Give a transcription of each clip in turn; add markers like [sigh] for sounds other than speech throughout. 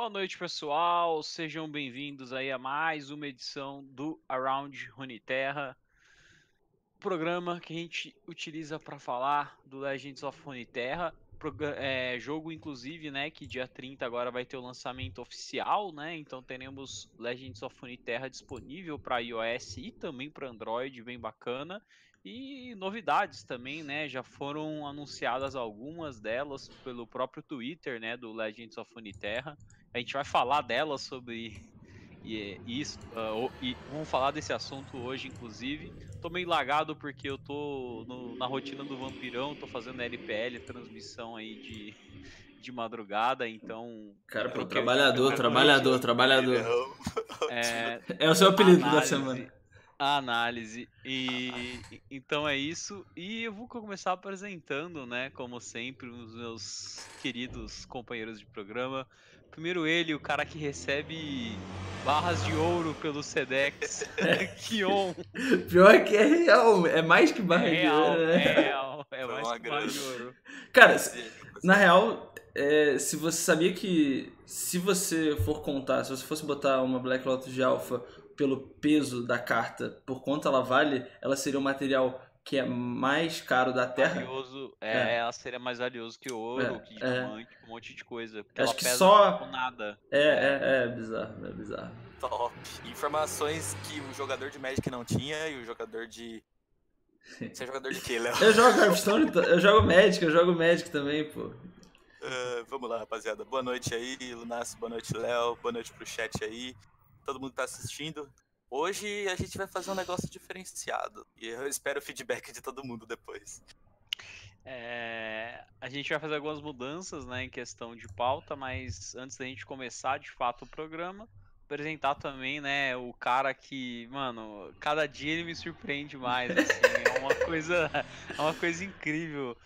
Boa noite, pessoal. Sejam bem-vindos aí a mais uma edição do Around Runeterra, programa que a gente utiliza para falar do Legends of Runeterra, é, jogo inclusive, né, que dia 30 agora vai ter o lançamento oficial, né? Então teremos Legends of Runeterra disponível para iOS e também para Android, bem bacana. E novidades também, né? Já foram anunciadas algumas delas pelo próprio Twitter, né, do Legends of Runeterra. A gente vai falar delas sobre [laughs] isso, uh, e vamos falar desse assunto hoje, inclusive. Tô meio lagado porque eu tô no, na rotina do Vampirão, tô fazendo LPL, transmissão aí de, [laughs] de madrugada, então. Cara, pô, trabalhador, trabalhador, trabalhador. [laughs] É, é o seu apelido análise, da semana a análise. E então é isso. E eu vou começar apresentando, né, como sempre, os meus queridos companheiros de programa. Primeiro ele, o cara que recebe barras de ouro pelo Sedex, [laughs] Kion. Pior que é real, é mais que barra é de ouro. Né? É real, é mais que barra de ouro. Cara, na real, é, se você sabia que se você for contar, se você fosse botar uma Black Lotus de Alpha pelo peso da carta, por quanto ela vale, ela seria o material que é mais caro da Terra. Valioso, é, é. ela seria mais valioso que ouro, é, que é. diamante, é. um monte de coisa. Porque Acho ela que pesa só nada. É, é, é bizarro, é bizarro. Top. Informações que o jogador de Magic não tinha e o jogador de [laughs] você é jogador de quê, Léo? Eu jogo Hearthstone, eu jogo Magic, eu jogo Magic também, pô. Uh, vamos lá, rapaziada. Boa noite aí, Lunas, boa noite, Léo, boa noite pro chat aí todo mundo tá assistindo. Hoje a gente vai fazer um negócio diferenciado e eu espero o feedback de todo mundo depois. É, a gente vai fazer algumas mudanças né, em questão de pauta, mas antes da gente começar de fato o programa, apresentar também, né, o cara que, mano, cada dia ele me surpreende mais, assim, é uma [laughs] coisa, é uma coisa incrível.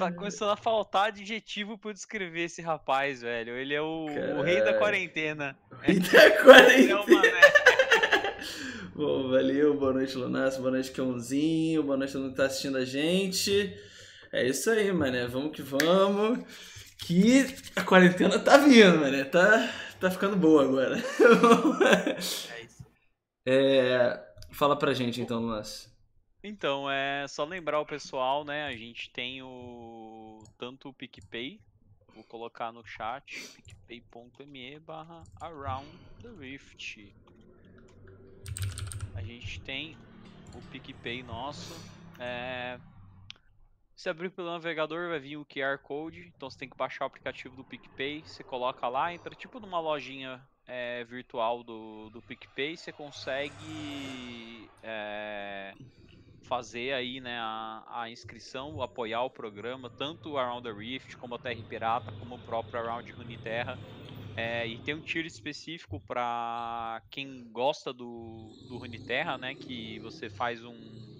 Tá começando a faltar adjetivo para descrever esse rapaz, velho. Ele é o, o rei da quarentena. O rei da quarentena. É uma, né? Bom, valeu, boa noite, Lunas, boa noite, Kionzinho, boa noite a todo mundo que tá assistindo a gente. É isso aí, mané, vamos que vamos. Que a quarentena tá vindo, mané, tá tá ficando boa agora. [laughs] é isso. É, fala pra gente então, Lunas. Então, é só lembrar o pessoal, né? A gente tem o tanto o PicPay, vou colocar no chat, picpay.me barra around the rift. Gente tem o PicPay nosso. É, se abrir pelo navegador vai vir o QR Code, então você tem que baixar o aplicativo do PicPay, você coloca lá, entra tipo numa lojinha é, virtual do, do PicPay, você consegue é, fazer aí né, a, a, inscrição, apoiar o programa, tanto o Around the Rift, como a Terra Pirata, como o próprio Around Runeterra. É, e tem um tiro específico para quem gosta do, do Runeterra, né? Que você faz um,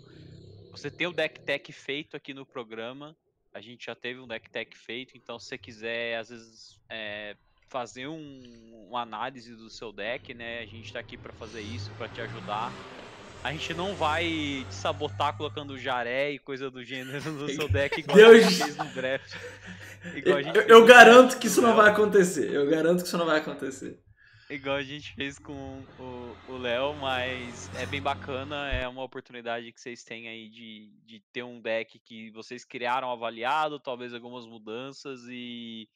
você tem o deck tech feito aqui no programa. A gente já teve um deck tech feito, então se você quiser, às vezes, é, fazer um, uma análise do seu deck, né? A gente está aqui para fazer isso, para te ajudar. A gente não vai te sabotar colocando jaré e coisa do gênero no seu deck igual Deus... a gente fez no draft. eu, eu garanto que isso não vai acontecer. Eu garanto que isso não vai acontecer igual a gente fez com o Léo, mas é bem bacana, é uma oportunidade que vocês têm aí de, de ter um deck que vocês criaram avaliado, talvez algumas mudanças e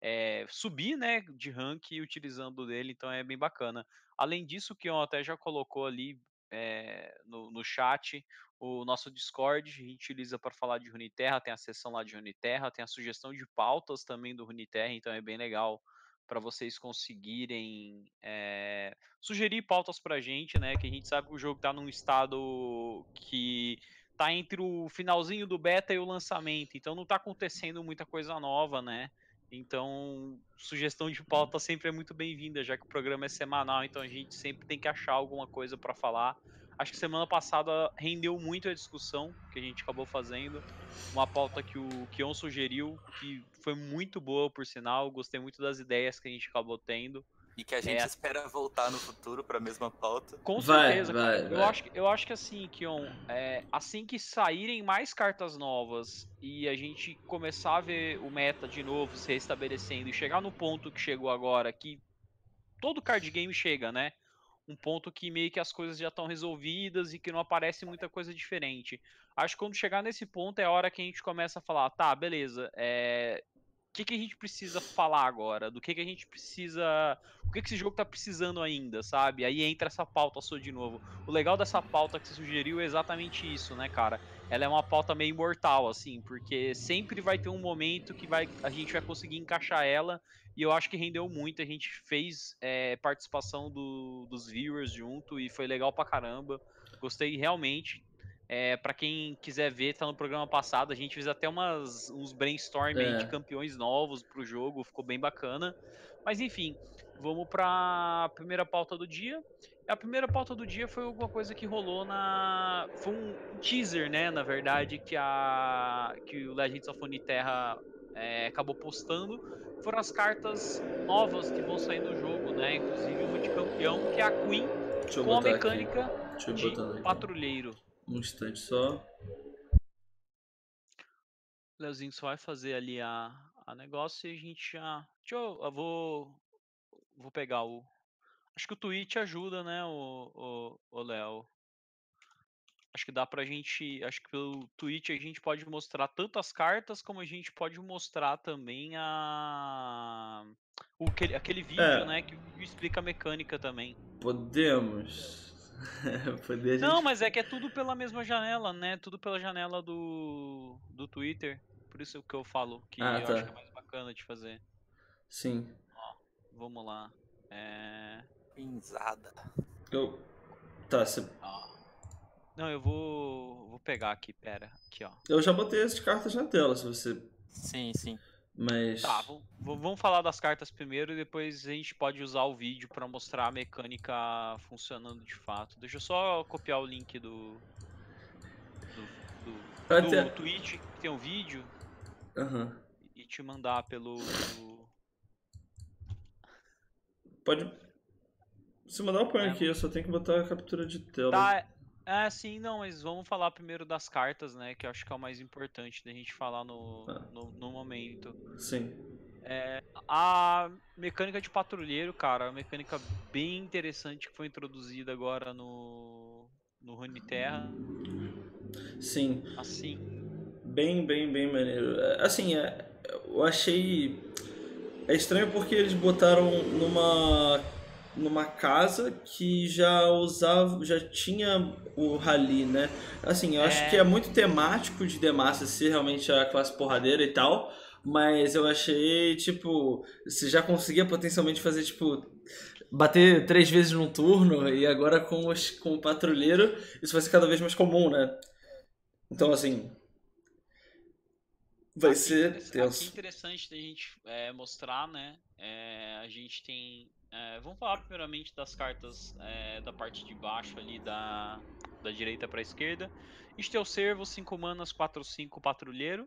é, subir né, de rank utilizando dele, então é bem bacana. Além disso, o Kion até já colocou ali é, no, no chat o nosso Discord, a gente utiliza para falar de Runeterra, tem a seção lá de Runeterra, tem a sugestão de pautas também do Runeterra, então é bem legal para vocês conseguirem é, sugerir pautas para a gente, né? Que a gente sabe que o jogo está num estado que tá entre o finalzinho do beta e o lançamento, então não está acontecendo muita coisa nova, né? Então, sugestão de pauta sempre é muito bem-vinda, já que o programa é semanal, então a gente sempre tem que achar alguma coisa para falar Acho que semana passada rendeu muito a discussão que a gente acabou fazendo. Uma pauta que o Kion sugeriu, que foi muito boa, por sinal. Gostei muito das ideias que a gente acabou tendo. E que a gente é... espera voltar no futuro para a mesma pauta. Com certeza, vai, vai, Eu, Acho, eu acho que assim, Kion, é, assim que saírem mais cartas novas e a gente começar a ver o meta de novo se restabelecendo e chegar no ponto que chegou agora, que todo card game chega, né? Um ponto que meio que as coisas já estão resolvidas e que não aparece muita coisa diferente. Acho que quando chegar nesse ponto é a hora que a gente começa a falar, tá, beleza, é, que, que a gente precisa falar agora? Do que, que a gente precisa. O que, que esse jogo tá precisando ainda, sabe? Aí entra essa pauta sua de novo. O legal dessa pauta que você sugeriu é exatamente isso, né, cara? Ela é uma pauta meio imortal, assim, porque sempre vai ter um momento que vai, a gente vai conseguir encaixar ela. E eu acho que rendeu muito. A gente fez é, participação do, dos viewers junto e foi legal pra caramba. Gostei realmente. É, para quem quiser ver, tá no programa passado. A gente fez até umas, uns brainstorming é. de campeões novos pro jogo, ficou bem bacana. Mas enfim, vamos pra primeira pauta do dia. A primeira pauta do dia foi alguma coisa que rolou na. Foi um teaser, né? Na verdade, que, a... que o Legends of Terra é, acabou postando. Foram as cartas novas que vão sair no jogo, né? Inclusive uma de campeão, que é a Queen, com a mecânica de patrulheiro. Um instante só. Leozinho só vai fazer ali a, a negócio e a gente já. Deixa eu, eu vou. Vou pegar o. Acho que o Twitch ajuda, né, o, o, o Léo. Acho que dá pra gente. Acho que pelo Twitch a gente pode mostrar tanto as cartas como a gente pode mostrar também a. O, aquele, aquele vídeo, é. né? Que explica a mecânica também. Podemos. [laughs] Poder Não, gente... mas é que é tudo pela mesma janela, né? Tudo pela janela do, do Twitter. Por isso que eu falo que ah, eu tá. acho que é mais bacana de fazer. Sim. Ó, vamos lá. É. Pinzada. Eu. Tá, você. Não, eu vou. Vou pegar aqui, pera. Aqui, ó. Eu já botei as cartas na tela, se você. Sim, sim. Mas. Tá, vamos falar das cartas primeiro e depois a gente pode usar o vídeo para mostrar a mecânica funcionando de fato. Deixa eu só copiar o link do. do, do, Até... do Twitch, que tem um vídeo. Uhum. E te mandar pelo. Pode. Se mandar o põe é. aqui, eu só tenho que botar a captura de tela. Tá, é, sim, não, mas vamos falar primeiro das cartas, né? Que eu acho que é o mais importante da gente falar no, ah. no, no, momento. Sim. É, a mecânica de patrulheiro, cara, a mecânica bem interessante que foi introduzida agora no, no Rune Terra. Sim. Assim. Bem, bem, bem maneiro. É, assim, é, eu achei. É estranho porque eles botaram numa numa casa que já usava, já tinha o rally, né? Assim, eu é... acho que é muito temático de Demacia ser realmente a classe porradeira e tal, mas eu achei, tipo, você já conseguia potencialmente fazer, tipo, bater três vezes num turno e agora com, os, com o patrulheiro isso vai ser cada vez mais comum, né? Então, assim, vai aqui, ser tenso. Aqui interessante da gente é, mostrar, né? É, a gente tem é, vamos falar primeiramente das cartas é, da parte de baixo ali, da, da direita para a esquerda. Este é o servo, 5 manas, 4, 5, patrulheiro.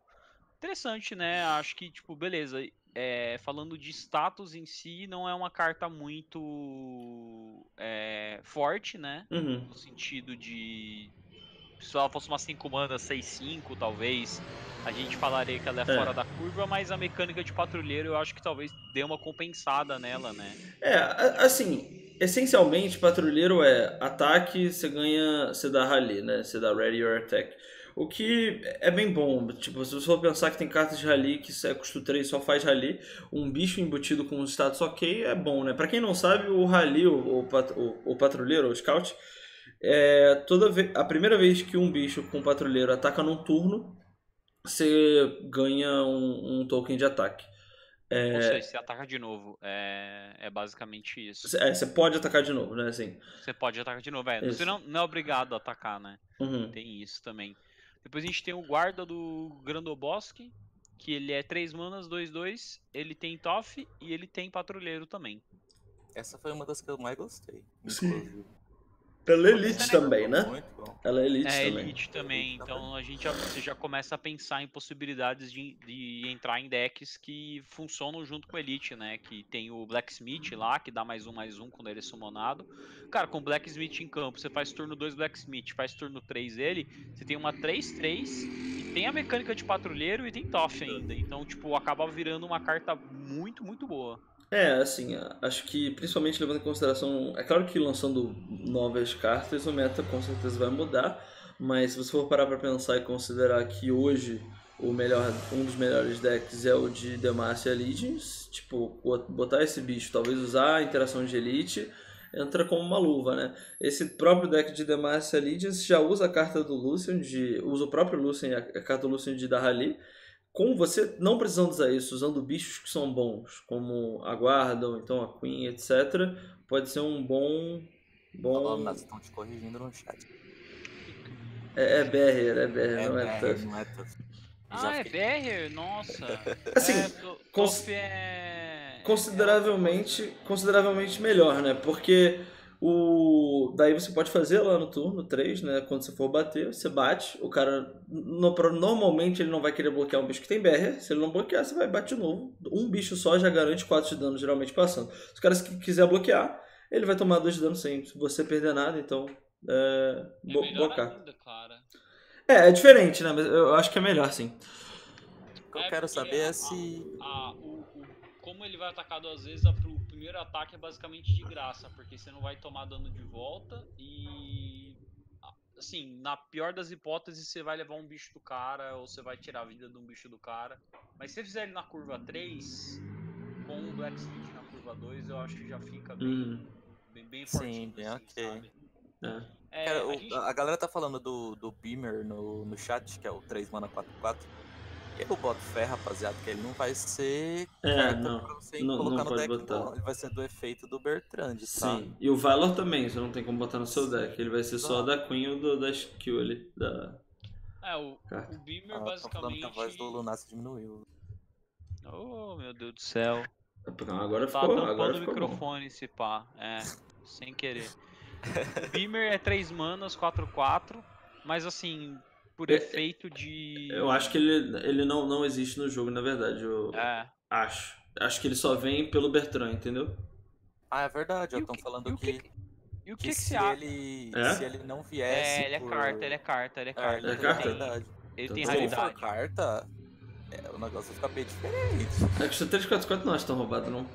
Interessante, né? Acho que, tipo, beleza. É, falando de status em si, não é uma carta muito é, forte, né? Uhum. No sentido de, se ela fosse uma 5 mana 6-5, talvez, a gente falaria que ela é, é, fora da curva, mas a mecânica de patrulheiro eu acho que talvez dê uma compensada nela, né? É, assim, essencialmente, patrulheiro é ataque, você ganha, você dá rally, né? Você dá ready or attack. O que é bem bom, tipo, se você for pensar que tem cartas de rally que é custo 3 só faz rally, um bicho embutido com status ok é bom, né? Pra quem não sabe, o rally, o, o, o patrulheiro, o scout, é, toda vez, a primeira vez que um bicho com um patrulheiro ataca num turno, você ganha um, um token de ataque. É... Ou seja, você ataca de novo. É, é basicamente isso. É, você pode atacar de novo, né? Assim. Você pode atacar de novo, é. Isso. Você não, não, é obrigado a atacar, né? Uhum. Tem isso também. Depois a gente tem o guarda do Grandobosque, que ele é 3 manas, 2, 2. Ele tem Toff e ele tem patrulheiro também. Essa foi uma das que eu mais gostei. Sim. Ela é elite também, né? Ela é elite é, também. É elite também, então a gente já, você já começa a pensar em possibilidades de, de entrar em decks que funcionam junto com elite, né? Que tem o Blacksmith lá, que dá mais um, mais um quando ele é summonado. Cara, com Blacksmith em campo, você faz turno 2 Blacksmith, faz turno 3 ele, você tem uma 3-3 e tem a mecânica de patrulheiro e tem Toff ainda. Então, tipo, acaba virando uma carta muito, muito boa. É, assim, acho que principalmente levando em consideração. É claro que lançando novas cartas, o meta com certeza vai mudar, mas se você for parar pra pensar e considerar que hoje o melhor, um dos melhores decks é o de Demacia Legends, tipo, botar esse bicho, talvez usar a interação de Elite, entra como uma luva, né? Esse próprio deck de Demacia Legends já usa a carta do Lucian, de, usa o próprio Lucian, a carta do Lucian de Dahali, com você não precisando usar isso, usando bichos que são bons, como a guarda ou então a Queen, etc., pode ser um bom. bom... Mas estão te corrigindo no chat. É, é Barrier, é Barrier, é não é. Não é Tuff. Ah, é Barrier? Nossa. [laughs] Assim, é, cons- Toff é... consideravelmente, consideravelmente melhor, né? Porque o daí você pode fazer lá no turno 3, né? Quando você for bater, você bate, o cara no- pro- normalmente ele não vai querer bloquear um bicho que tem BR, se ele não bloquear, você vai bate de novo. Um bicho só já garante 4 de dano geralmente passando. Se o cara qui- quiser bloquear, ele vai tomar 2 de dano sem você perder nada, então é, É bo- ainda, cara. É, é diferente, né? Mas eu acho que é melhor sim. O que eu É, quero saber a- é se. a- o- o- como ele vai atacar duas vezes, a, o primeiro ataque é basicamente de graça, porque você não vai tomar dano de volta e. Assim, na pior das hipóteses, você vai levar um bicho do cara ou você vai tirar a vida de um bicho do cara. Mas se você fizer ele na curva 3, com o Black Switch na curva 2, eu acho que já fica bem, Hum, bem, bem Sim, fortinho, bem assim, ok. sabe? é. É, Cara, a o- gente- a galera tá falando do, do Beamer no, no chat, que é o 3 mana 44. Eu boto fé, rapaziada, que ele não vai ser É, não. pra você Não- colocar não no pode deck, botar. não. Ele vai ser do efeito do Bertrand, tá? Sim. E o Valor também, você não tem como botar no seu deck. Ele vai ser só da Queen ou do, da skill ali. Da é, o, carta. o Beamer Ah, que a basicamente. voz do Lunas diminuiu. Oh, meu Deus do céu. Não, agora Tá ficou, tampando agora o ficou bom. microfone se pá. É, sem querer. O Beamer é 3 manas, 4-4, mas assim, por É, efeito de. Eu acho que ele, ele não, não existe no jogo, na verdade. Eu É. acho. Acho que ele só vem pelo Bertrand, entendeu? Ah, é verdade, E o estão que- falando e que, que, e o que que, que se, você acha? ele, É? se ele não viesse. É, ele é por- carta, ele é carta, ele é É, carta. ele é é carta? verdade. Ele Então tem tá Se bom. ele for raridade. carta, é, o negócio fica bem diferente. É que o 344 não acho tão roubado, não.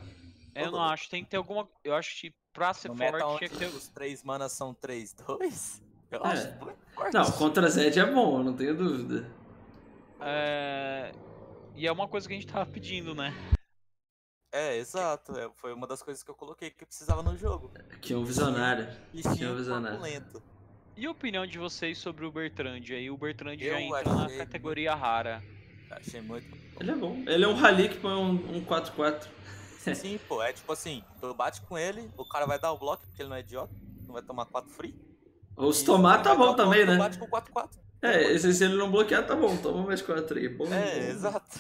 Eu não acho, tem que ter alguma. Eu acho que pra ser No meta forte onde tinha que ter. os 3 manas são 3, 2, eu É. acho. Não, contra Zed é bom, eu não tenho dúvida. É... E é uma coisa que a gente tava pedindo, né? É, exato. é, foi uma das coisas que eu coloquei que precisava no jogo. Que é um visionário. Bichinho visionário. corpulento. E a opinião de vocês sobre o Bertrand? Aí o Bertrand Eu já entra na categoria rara. Achei muito. Ele é bom. Ele é um rally que põe um, um 4-4. Sim, pô, é tipo assim, tu bate com ele, o cara vai dar o bloco, porque ele não é idiota, não vai tomar 4 free. Ou se tomar, ele tá bom o também, né? bate com 4 4 É, esse, se ele não bloquear, tá bom. Toma mais 4 aí. Bom, É, bom. exato.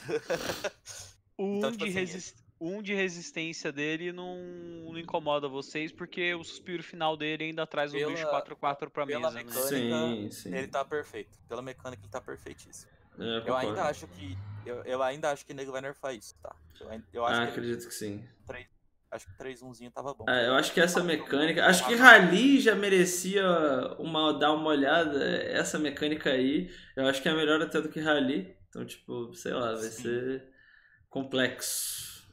O [laughs] Então, um, tipo de assim, um de resistência dele não, não incomoda vocês, porque o suspiro final dele ainda traz um Pela- bicho 4x4 pra pela mesa, né? mecânica, Sim, sim. Ele tá perfeito. Pela mecânica ele tá perfeitíssimo. É, Eu ainda acho que. Eu, eu ainda acho que o nego vai nerfar isso, tá? Eu, eu acho Ah, que ele- acredito que sim. Acho que 3-1zinho tava bom. Ah, eu acho que essa mecânica. Acho que Rally já merecia uma, dar uma olhada. Essa mecânica aí, eu acho que é melhor até do que Rally. Então, tipo, sei lá, vai Sim. ser complexo.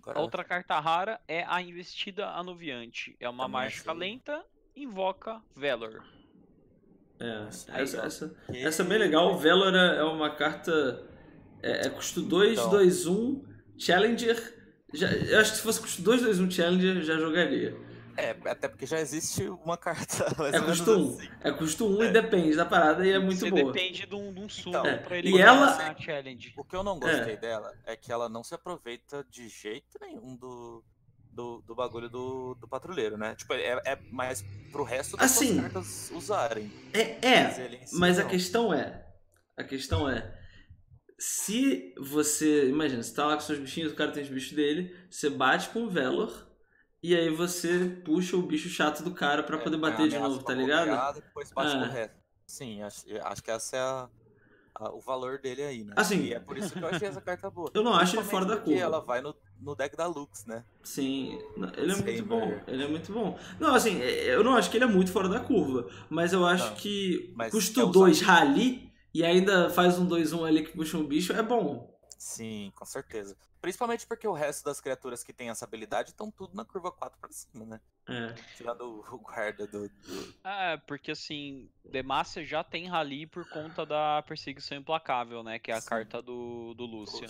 Agora, A outra carta rara é a Investida Anuviante. É uma Também mágica lenta, invoca Valor. É, essa, essa, essa é bem legal. Valor é é uma carta. É, é custo 2, Então. 2, 1. Challenger. Já, eu acho que se fosse custo 2, 2, 1 Challenger, já jogaria. É, até porque já existe uma carta. [laughs] É custo 1. assim. É custo 1 e depende da parada e é muito Você boa. depende de um, de um sumo Então, pra ele e ela- challenge. O que eu não gostei dela é que ela não se aproveita de jeito nenhum do, do, do bagulho do, do patrulheiro, né? Tipo, é, é mais pro resto das Assim, cartas usarem. É, é. Mas si Mas a questão é. A questão é. Se você. Imagina, você tá lá com seus bichinhos, o cara tem os bichos dele, você bate com o Velor, e aí você puxa o bicho chato do cara pra É, poder é bater de novo, tá ligado? Depois bate Ah. com o resto. Sim, acho, acho que essa é a, a- o valor dele aí, né? Assim, e é por isso que eu achei essa carta boa. [laughs] Eu não acho ele fora da porque curva. ela vai no, no deck da Lux, né? Sim, ele é muito bom. Ele é muito bom. Não, assim, é, eu não acho que ele é muito fora da curva, mas eu acho Não, que custo quer usar 2 isso. rally e ainda faz um 2-1 ali que puxa um bicho é bom. Sim, com certeza. Principalmente porque o resto das criaturas que tem essa habilidade estão tudo na curva 4 pra cima, né? É. Tirando o guarda do. do... É, porque assim, Demacia já tem rally por conta da perseguição implacável, né? Que é a Sim. carta do, do Lucian.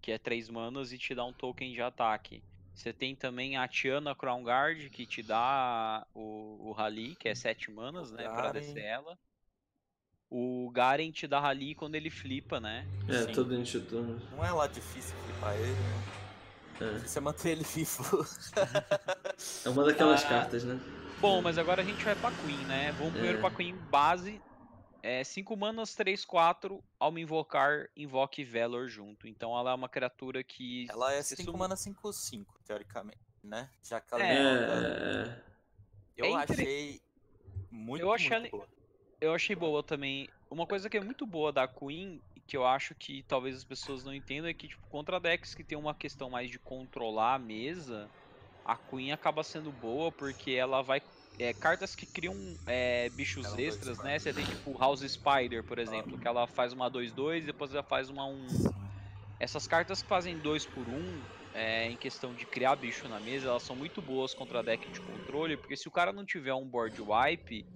Que é 3 manas e te dá um token de ataque. Você tem também a Tiana Crown Guard, que te dá o, o rally, que é 7 manas, né? Pra descer ela. O Garen te dá rally quando ele flipa, né? É, Sim. todo instituto. Não é lá difícil flipar ele, né? É. Você manter ele vivo. [laughs] é uma daquelas Ah. cartas, né? Bom, mas agora a gente vai pra Queen, né? Vamos primeiro É. pra Queen base. É 5 manas, 3, 4. Ao me invocar, invoque Valor junto. Então ela é uma criatura que. Ela é se 5 sum- mana 5-5, teoricamente, né? Já que ela É. invoca- É, Eu É entre- achei muito, Eu achei muito ela- boa. Eu achei boa também. Uma coisa que é muito boa da Queen, que eu acho que talvez as pessoas não entendam, é que, tipo, contra decks que tem uma questão mais de controlar a mesa, a Queen acaba sendo boa porque ela vai. É, cartas que criam é, bichos Ela é um extras, né? Você tem tipo House Spider, por exemplo, que ela faz uma 2-2 e depois ela faz uma 1. Essas cartas que fazem 2 por 1, é, em questão de criar bicho na mesa, elas são muito boas contra deck de controle, porque se o cara não tiver um board wipe,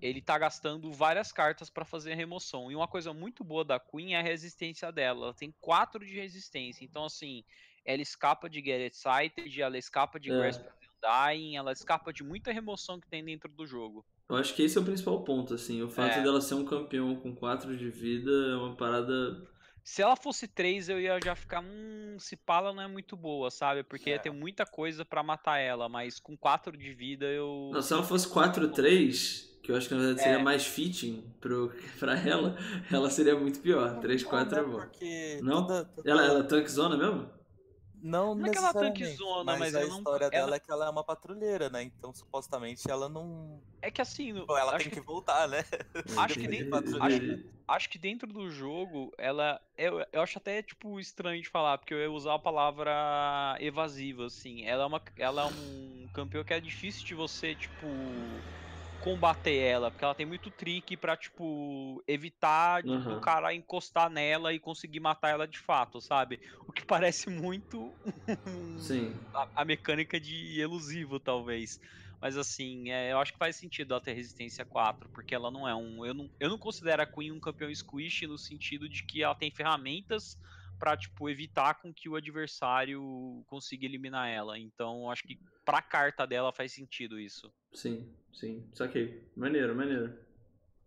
ele tá gastando várias cartas pra fazer a remoção. E uma coisa muito boa da Queen é a resistência dela. Ela tem 4 de resistência. Então, assim, ela escapa de Get Excited, ela escapa de É. Grasp of the Dying, ela escapa de muita remoção que tem dentro do jogo. Eu acho que esse é o principal ponto, assim. O fato É. dela ser um campeão com 4 de vida é uma parada. Se ela fosse 3, eu ia já ficar, hum, se pala não é muito boa, sabe? Porque ia É. ter muita coisa pra matar ela, mas com 4 de vida eu. Não, se ela fosse 4-3, que eu acho que na verdade seria É. mais fitting pro, [laughs] pra ela, ela seria muito pior. 3-4 é Não, bom. Porque Não? toda- toda- Ela, ela é tank zona mesmo? Não, Não é que ela necessariamente, tankzona, mas a eu não- história ela- dela é que ela é uma patrulheira, né? Então, supostamente, ela não... É que assim, Pô, ela acho tem que que- voltar, né? [laughs] Acho que nem- entendi. acho que dentro do jogo, ela. Eu, eu acho até, tipo, estranho de falar, porque eu ia usar a palavra evasiva, assim. Ela é, uma, ela é um campeão que é difícil de você, tipo. Combater ela, porque ela tem muito trick pra, tipo, evitar do Aham. cara encostar nela e conseguir matar ela de fato, sabe? O que parece muito Sim. a, a mecânica de elusivo, talvez. Mas assim, é, eu acho que faz sentido ela ter resistência 4, porque ela não é um. Eu não, eu não considero a Queen um campeão squish no sentido de que ela tem ferramentas pra, tipo, evitar com que o adversário consiga eliminar ela. Então, acho que pra carta dela faz sentido isso. Sim, sim. Saquei. Maneiro, maneiro.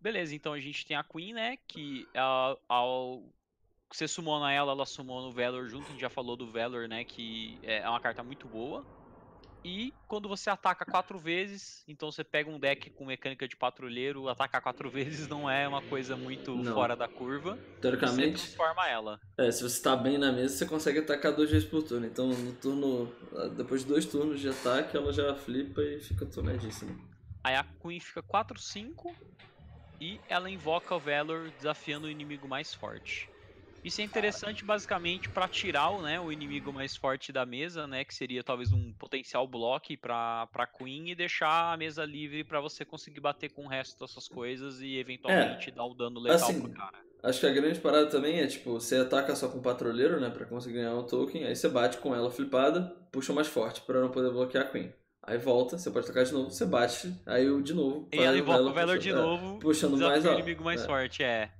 Beleza, então a gente tem a Queen, né? Que ela- ao você sumona ela, ela sumona o Valor junto. A gente já falou do Valor, né? Que é uma carta muito boa. E quando você ataca quatro vezes, então você pega um deck com mecânica de patrulheiro, atacar quatro [laughs] vezes não é uma coisa muito Não. fora da curva. Você Teoricamente, transforma ela. é, se você tá bem na mesa, você consegue atacar duas vezes por turno. Então, no turno. Depois de dois turnos de ataque, ela já flipa e fica tunadíssima. Aí a Queen fica 4-5 e ela invoca o Valor desafiando o inimigo mais forte. Isso é interessante basicamente para tirar o, né, o inimigo mais forte da mesa, né, que seria talvez um potencial bloco para para Queen e deixar a mesa livre para você conseguir bater com o resto das suas coisas e eventualmente dar o dano letal assim, pro cara. Acho que a grande parada também é, tipo, você ataca só com patrulheiro, né, pra conseguir ganhar um token, aí você bate com ela flipada, puxa mais forte pra não poder bloquear a Queen. Aí volta, você pode atacar de novo, você bate, aí o de novo. E ela invoca o Valor de é, novo, puxando mais o inimigo mais é. forte, é.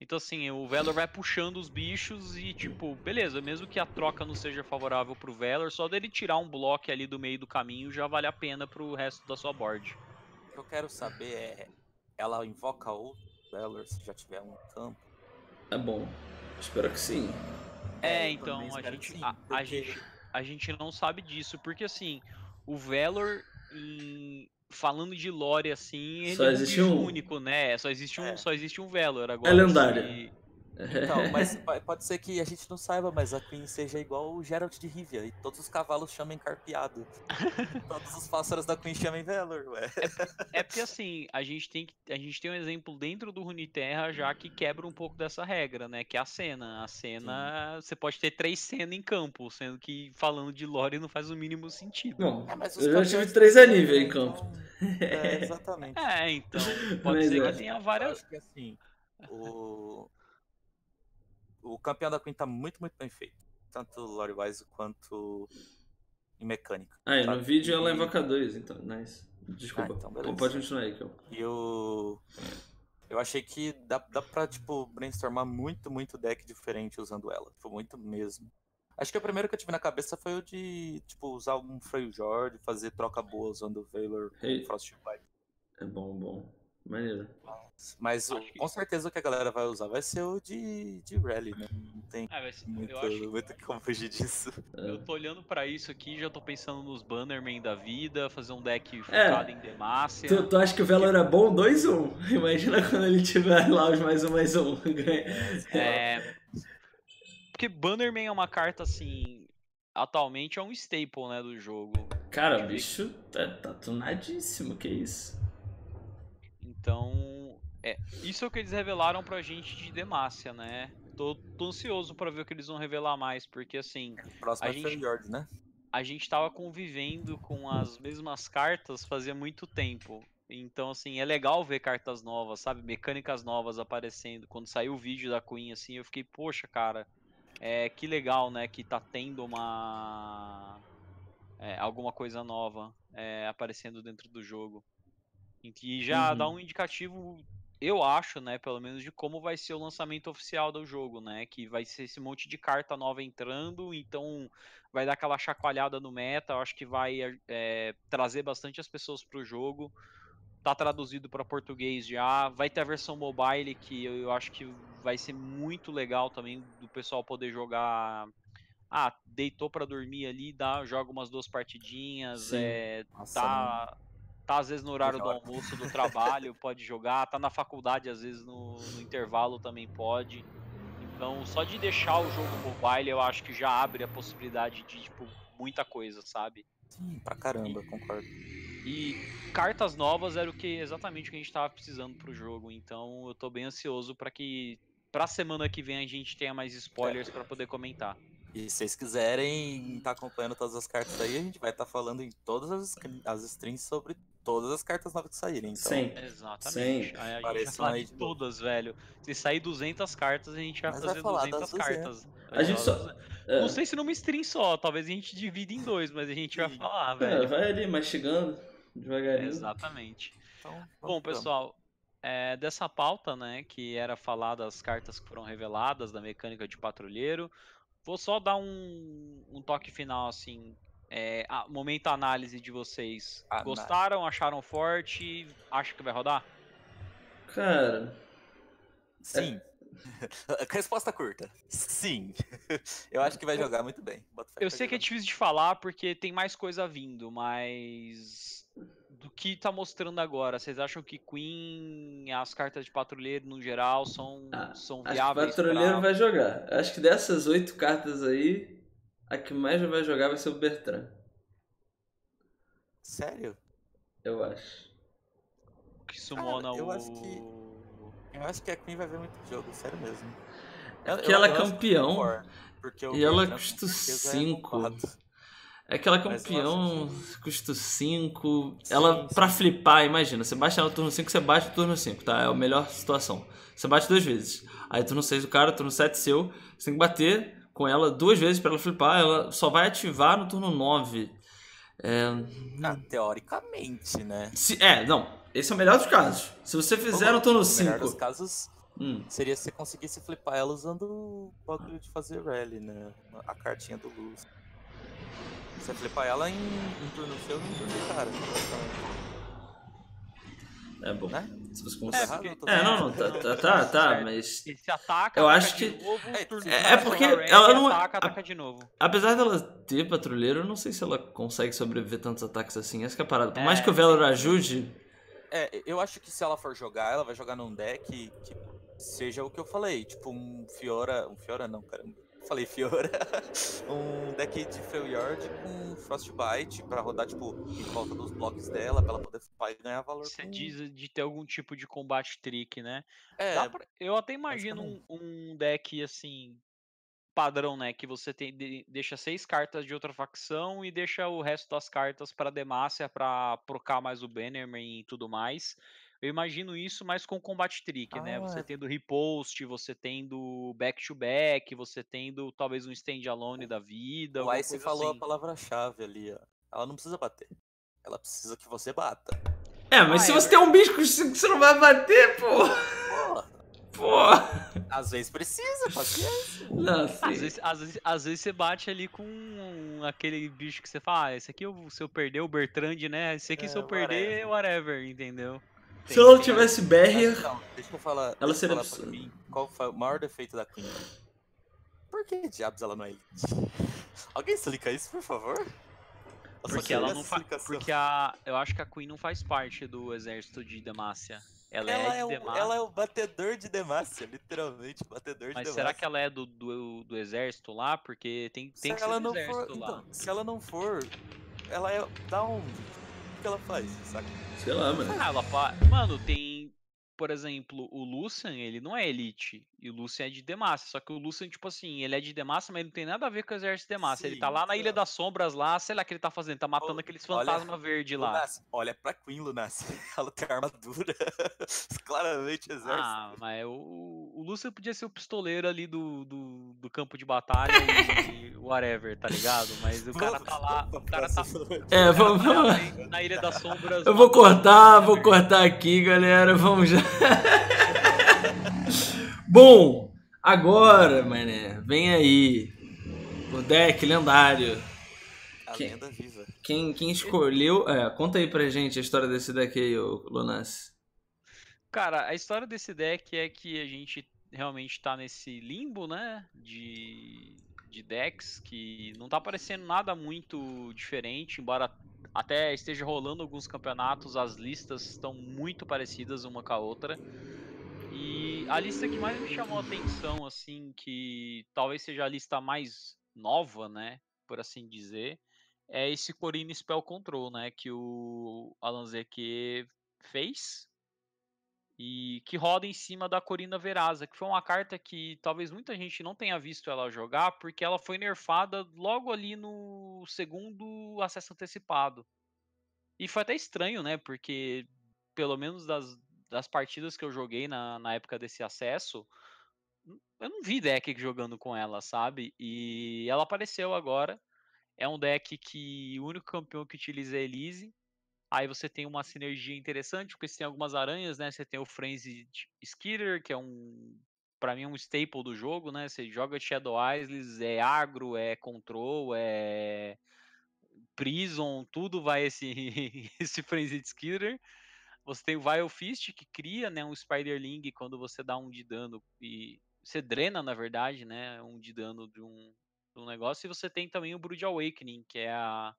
Então assim, o Valor vai puxando os bichos e tipo, beleza, mesmo que a troca não seja favorável pro Valor, só dele tirar um bloco ali do meio do caminho já vale a pena pro resto da sua board. O que eu quero saber é... Ela invoca outro Valor se já tiver um campo? É bom. Espero que sim. É, eu então, a gente, sim, a, a porque- gente, a gente não sabe disso, porque assim, o Valor, em- falando de lore assim, ele Só é um existe um. único, né? Só existe um, É. só existe um Valor agora. lendário. se- Então, mas [laughs] pode ser que a gente não saiba, mas a Queen seja igual o Geralt de Rivia e todos os cavalos chamem Carpeado. [laughs] todos os pássaros da Queen chamem Valor, ué. [laughs] É porque assim, a gente tem que, a gente tem um exemplo dentro do Runeterra já que quebra um pouco dessa regra, né? Que é a cena. A cena, você pode ter três cenas em campo, sendo que falando de lore não faz o mínimo sentido. Bom, É, mas eu já tive três aníveis em campo. então- É, exatamente. É, então, pode Mas ser é. que tenha Eu várias. acho que assim, o... o campeão da Queen tá muito, muito bem feito. Tanto lore-wise quanto em mecânica. Ah, sabe? no vídeo ela E- invoca dois, então, nice. Desculpa. Ah, então beleza. Pode continuar aí, Kel. E eu. Eu achei que dá, dá pra, tipo, brainstormar muito, muito deck diferente usando ela. Tipo, muito mesmo. Acho que o primeiro que eu tive na cabeça foi o de, tipo, usar um Freljord, fazer troca boa usando o Valor Hey. Frostbite. É bom, bom. Maneiro. Mas o- que- com certeza o que a galera vai usar vai ser o de, de Rally, né? Não tem Ah, vai ser- muito, eu acho muito como fugir disso. É. Eu tô olhando pra isso aqui, já tô pensando nos Bannerman da vida, fazer um deck É. focado em Demacia. Tu, tu acha que o Valor é bom 2-1? [laughs] Imagina quando ele tiver lá os mais um, mais um. [laughs] É. Porque Bannerman é uma carta assim. Atualmente é um staple, né, do jogo. Cara, o bicho tá, tá tunadíssimo, que isso. Então. É, isso é o que eles revelaram pra gente de Demacia, né? Tô, tô ansioso pra ver o que eles vão revelar mais, porque assim, Próximo A é gente- Freljord, né? a gente tava convivendo com as mesmas cartas fazia muito tempo. Então, assim, é legal ver cartas novas, sabe? Mecânicas novas aparecendo. Quando saiu o vídeo da Queen, assim, eu fiquei, poxa, cara, é, que legal, né? Que tá tendo uma. é, alguma coisa nova é, aparecendo dentro do jogo. E já dá Uhum. um indicativo, eu acho, né? Pelo menos de como vai ser o lançamento oficial do jogo, né? Que vai ser esse monte de carta nova entrando, então vai dar aquela chacoalhada no meta. Eu acho que vai é, trazer bastante as pessoas pro jogo. Tá traduzido para português já. Vai ter a versão mobile que eu, eu acho que vai ser muito legal também do pessoal poder jogar. Ah, deitou para dormir ali, dá, joga umas duas partidinhas, Sim. é, Nossa, tá, tá às vezes no horário do almoço do trabalho, pode jogar, tá na faculdade às vezes no, no intervalo também pode. Então, só de deixar o jogo mobile, eu acho que já abre a possibilidade de tipo muita coisa, sabe? Sim, pra caramba, concordo. E cartas novas era o que exatamente o que a gente tava precisando pro jogo, então eu tô bem ansioso para que pra semana que vem a gente tenha mais spoilers pra poder comentar. E se vocês quiserem estar acompanhando todas as cartas aí, a gente vai estar falando em todas as, as streams sobre todas as cartas novas que saírem. Então, Sim. Exatamente. Aí a gente vai Apareçam falar de todas, velho. Se sair 200 cartas, a gente vai Mas vai fazer falar 200 das 200. cartas. A Vai gente só- É, Não sei se numa stream só, talvez a gente divida em dois, mas a gente vai Sim. falar, é, velho. vai ali mastigando, devagarinho. Exatamente. então Bom, pessoal, é, dessa pauta, né, que era falar das cartas que foram reveladas, da mecânica de patrulheiro, vou só dar um, um toque final, assim, é, a- momento análise de vocês. Análise. Gostaram, acharam forte, acham que vai rodar? Cara, Sim. [laughs] Resposta curta. Sim. [laughs] Eu acho que vai jogar muito bem. Eu sei que é difícil de falar porque tem mais coisa vindo, mas do que tá mostrando agora, vocês acham que Queen, as cartas de patrulheiro no geral são, Ah, são acho que o viáveis Patrulheiro pra... vai jogar. Acho que dessas oito cartas aí, a que mais vai jogar vai ser o Bertrand. Sério? Eu acho. que sumona eu o... acho que- Eu acho que a Queen vai ver muito jogo, sério mesmo. Porque eu- ela é que campeão, War, porque e ela custa certeza, é cinco. roubado. É aquela Mas eu campeão, custa 5. Sim, Ela, sim. pra flipar, imagina, você baixa no turno 5, você bate no turno 5, tá? É a melhor situação. Você bate duas vezes. Aí turno 6 do cara, turno 7 seu. Você tem que bater com ela duas vezes pra ela flipar. Ela só vai ativar no turno 9. É, Ah, teoricamente, né? se, é, não. Esse é o melhor dos casos. Se você fizer no turno O melhor dos 5. casos Hum, seria se você conseguisse flipar ela usando o bagulho de fazer rally, né? A cartinha do Luz. Você flipar ela em, em turno seu e em turno do cara. É bom. Né? Se você consegue. errado? porque- É, não, não, tá, tá, tá, tá, mas. Esse ataca, Eu ataca acho de que- novo, É, é- é porque ela não- ataca, a- ataca de novo. Apesar dela ter patrulheiro, eu não sei se ela consegue sobreviver tantos ataques assim. Essa que é a parada. Por mais É, que o Valor ajude. É, eu acho que se ela for jogar, ela vai jogar num deck que seja o que eu falei, tipo um Fiora. Um Fiora não, caramba. Falei Fiora. [laughs] um deck de Freljord com Frostbite pra rodar, tipo, em volta dos blocos dela, pra ela poder flipar e ganhar valor. Você com- diz de ter algum tipo de combate trick, né? É, pra- eu até imagino um, um deck assim padrão, né, que você tem de- deixa seis cartas de outra facção e deixa o resto das cartas para Demacia para procar mais o Bannerman e tudo mais. Eu imagino isso, mas com combate trick, né? Você Ah. tendo repost, você tendo back-to-back, você tendo talvez um stand-alone da vida, O Ice falou assim. a palavra-chave ali, ó. Ela não precisa bater. Ela precisa que você bata. É, mas Ah, se é você tem um bicho cinco, você não vai bater, pô. Porra, Pô. às vezes precisa, paciência. Não, Às vezes, às, vezes, às vezes você bate ali com aquele bicho que você fala, ah, esse aqui eu- se eu perder o Bertrand, né? Esse aqui se É, eu perder, whatever, entendeu? Se ela tem- tivesse Mas, barrier, então, deixa eu falar. Ela seria falar pra absurda. mim qual foi o maior defeito da Queen. Por que diabos ela não é elite? [laughs] Alguém explica isso, por favor? Porque ela não faz. Porque a. Eu acho que a Queen não faz parte do exército de Demacia. Ela, Ela é é, o, Demacia. ela é o batedor de Demacia, literalmente, batedor de Mas Demacia. será que ela é do, do, do exército lá? Porque tem, tem se que ela ser do não for, exército lá. então, se ela não for, ela é da onde? Que ela faz, saca? sei lá, mano. Ah, ela fa... Mano, tem. Por exemplo, o Lucian, ele não é elite. E o Lucian é de Demacia. Só que o Lucian, tipo assim, ele é de Demacia, mas ele não tem nada a ver com o exército de Demacia. ele tá lá na Ilha então. das Sombras, lá, sei lá o que ele tá fazendo. Tá matando Ô, aqueles fantasmas verdes lá. Lunas, olha pra Queen, Lunas. [laughs] Ela tem armadura. [laughs] Claramente exército. Ah, mas o, o Lucian podia ser o pistoleiro ali do, do, do campo de batalha e whatever, tá ligado? Mas o cara tá lá. O cara tá, [laughs] É, vamos. tá na- Ilha das Sombras. Eu vou cortar, vou cortar aqui, galera. Vamos já. [laughs] Bom, agora, mané, vem aí. O deck lendário. A Quem- lenda viva. Quem, quem escolheu. É, conta aí pra gente a história desse deck aí, ô Lunas. Cara, a história desse deck é que a gente realmente tá nesse limbo, né? De, de decks que não tá parecendo nada muito diferente, embora até esteja rolando alguns campeonatos, as listas estão muito parecidas uma com a outra. E a lista que mais me chamou a atenção, assim, que talvez seja a lista mais nova, né? Por assim dizer, é esse Corine Spell Control, né? Que o Alan Zeke fez e que roda em cima da Corina Veraza, que foi uma carta que talvez muita gente não tenha visto ela jogar, porque ela foi nerfada logo ali no segundo acesso antecipado. E foi até estranho, né? Porque pelo menos das, das partidas que eu joguei na, na época desse acesso, eu não vi deck jogando com ela, sabe? E ela apareceu agora. É um deck que o único campeão que utiliza é Elise. Aí você tem uma sinergia interessante, porque você tem algumas aranhas, né? Você tem o Frenzy Skitter, que é um. Pra mim, um staple do jogo, né? Você joga Shadow Isles, é agro, é control, é. Prison, tudo vai esse, [laughs] esse Frenzy Skitter. Você tem o Vile Fist, que cria né, um Spiderling quando você dá um de dano e. Você drena, na verdade, né? Um de dano de um, de um negócio. E você tem também o Brood Awakening, que é a,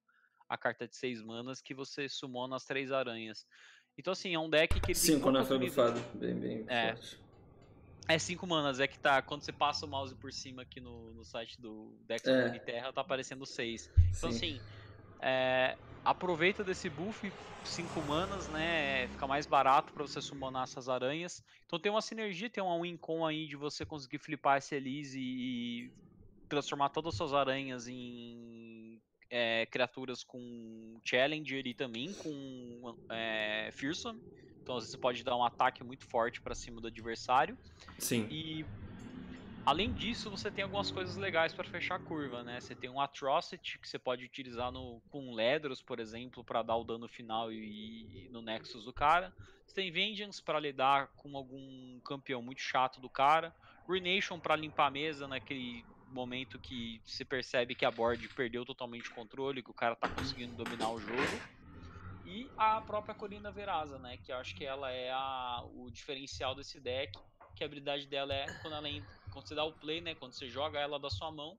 a carta de 6 manas que você sumona as três aranhas. Então, assim, é um deck que ele Cinco, né? Foi bufado. Bem, bem É. forte. É 5 manas, é que tá. Quando você passa o mouse por cima aqui no, no site do Dex É. of Terra, tá aparecendo 6. Então, Sim. assim, é, aproveita desse buff 5 manas, né? Fica mais barato pra você summonar essas aranhas. Então tem uma sinergia, tem uma win com aí de você conseguir flipar esse Elise e transformar todas as suas aranhas em é, criaturas com Challenger e também com é, Fearsome. Então às vezes você pode dar um ataque muito forte pra cima do adversário. Sim. E além disso, você tem algumas coisas legais para fechar a curva, né? Você tem um Atrocity que você pode utilizar no, com Ledros, por exemplo, para dar o dano final e, e no Nexus do cara. Você tem Vengeance para lidar com algum campeão muito chato do cara. Renation para limpar a mesa naquele momento que você percebe que a board perdeu totalmente o controle, que o cara tá conseguindo dominar o jogo. E a própria Corina Veraza, né? Que eu acho que ela é a, o diferencial desse deck. Que a habilidade dela é quando ela entra, quando você dá o play, né? Quando você joga ela da sua mão,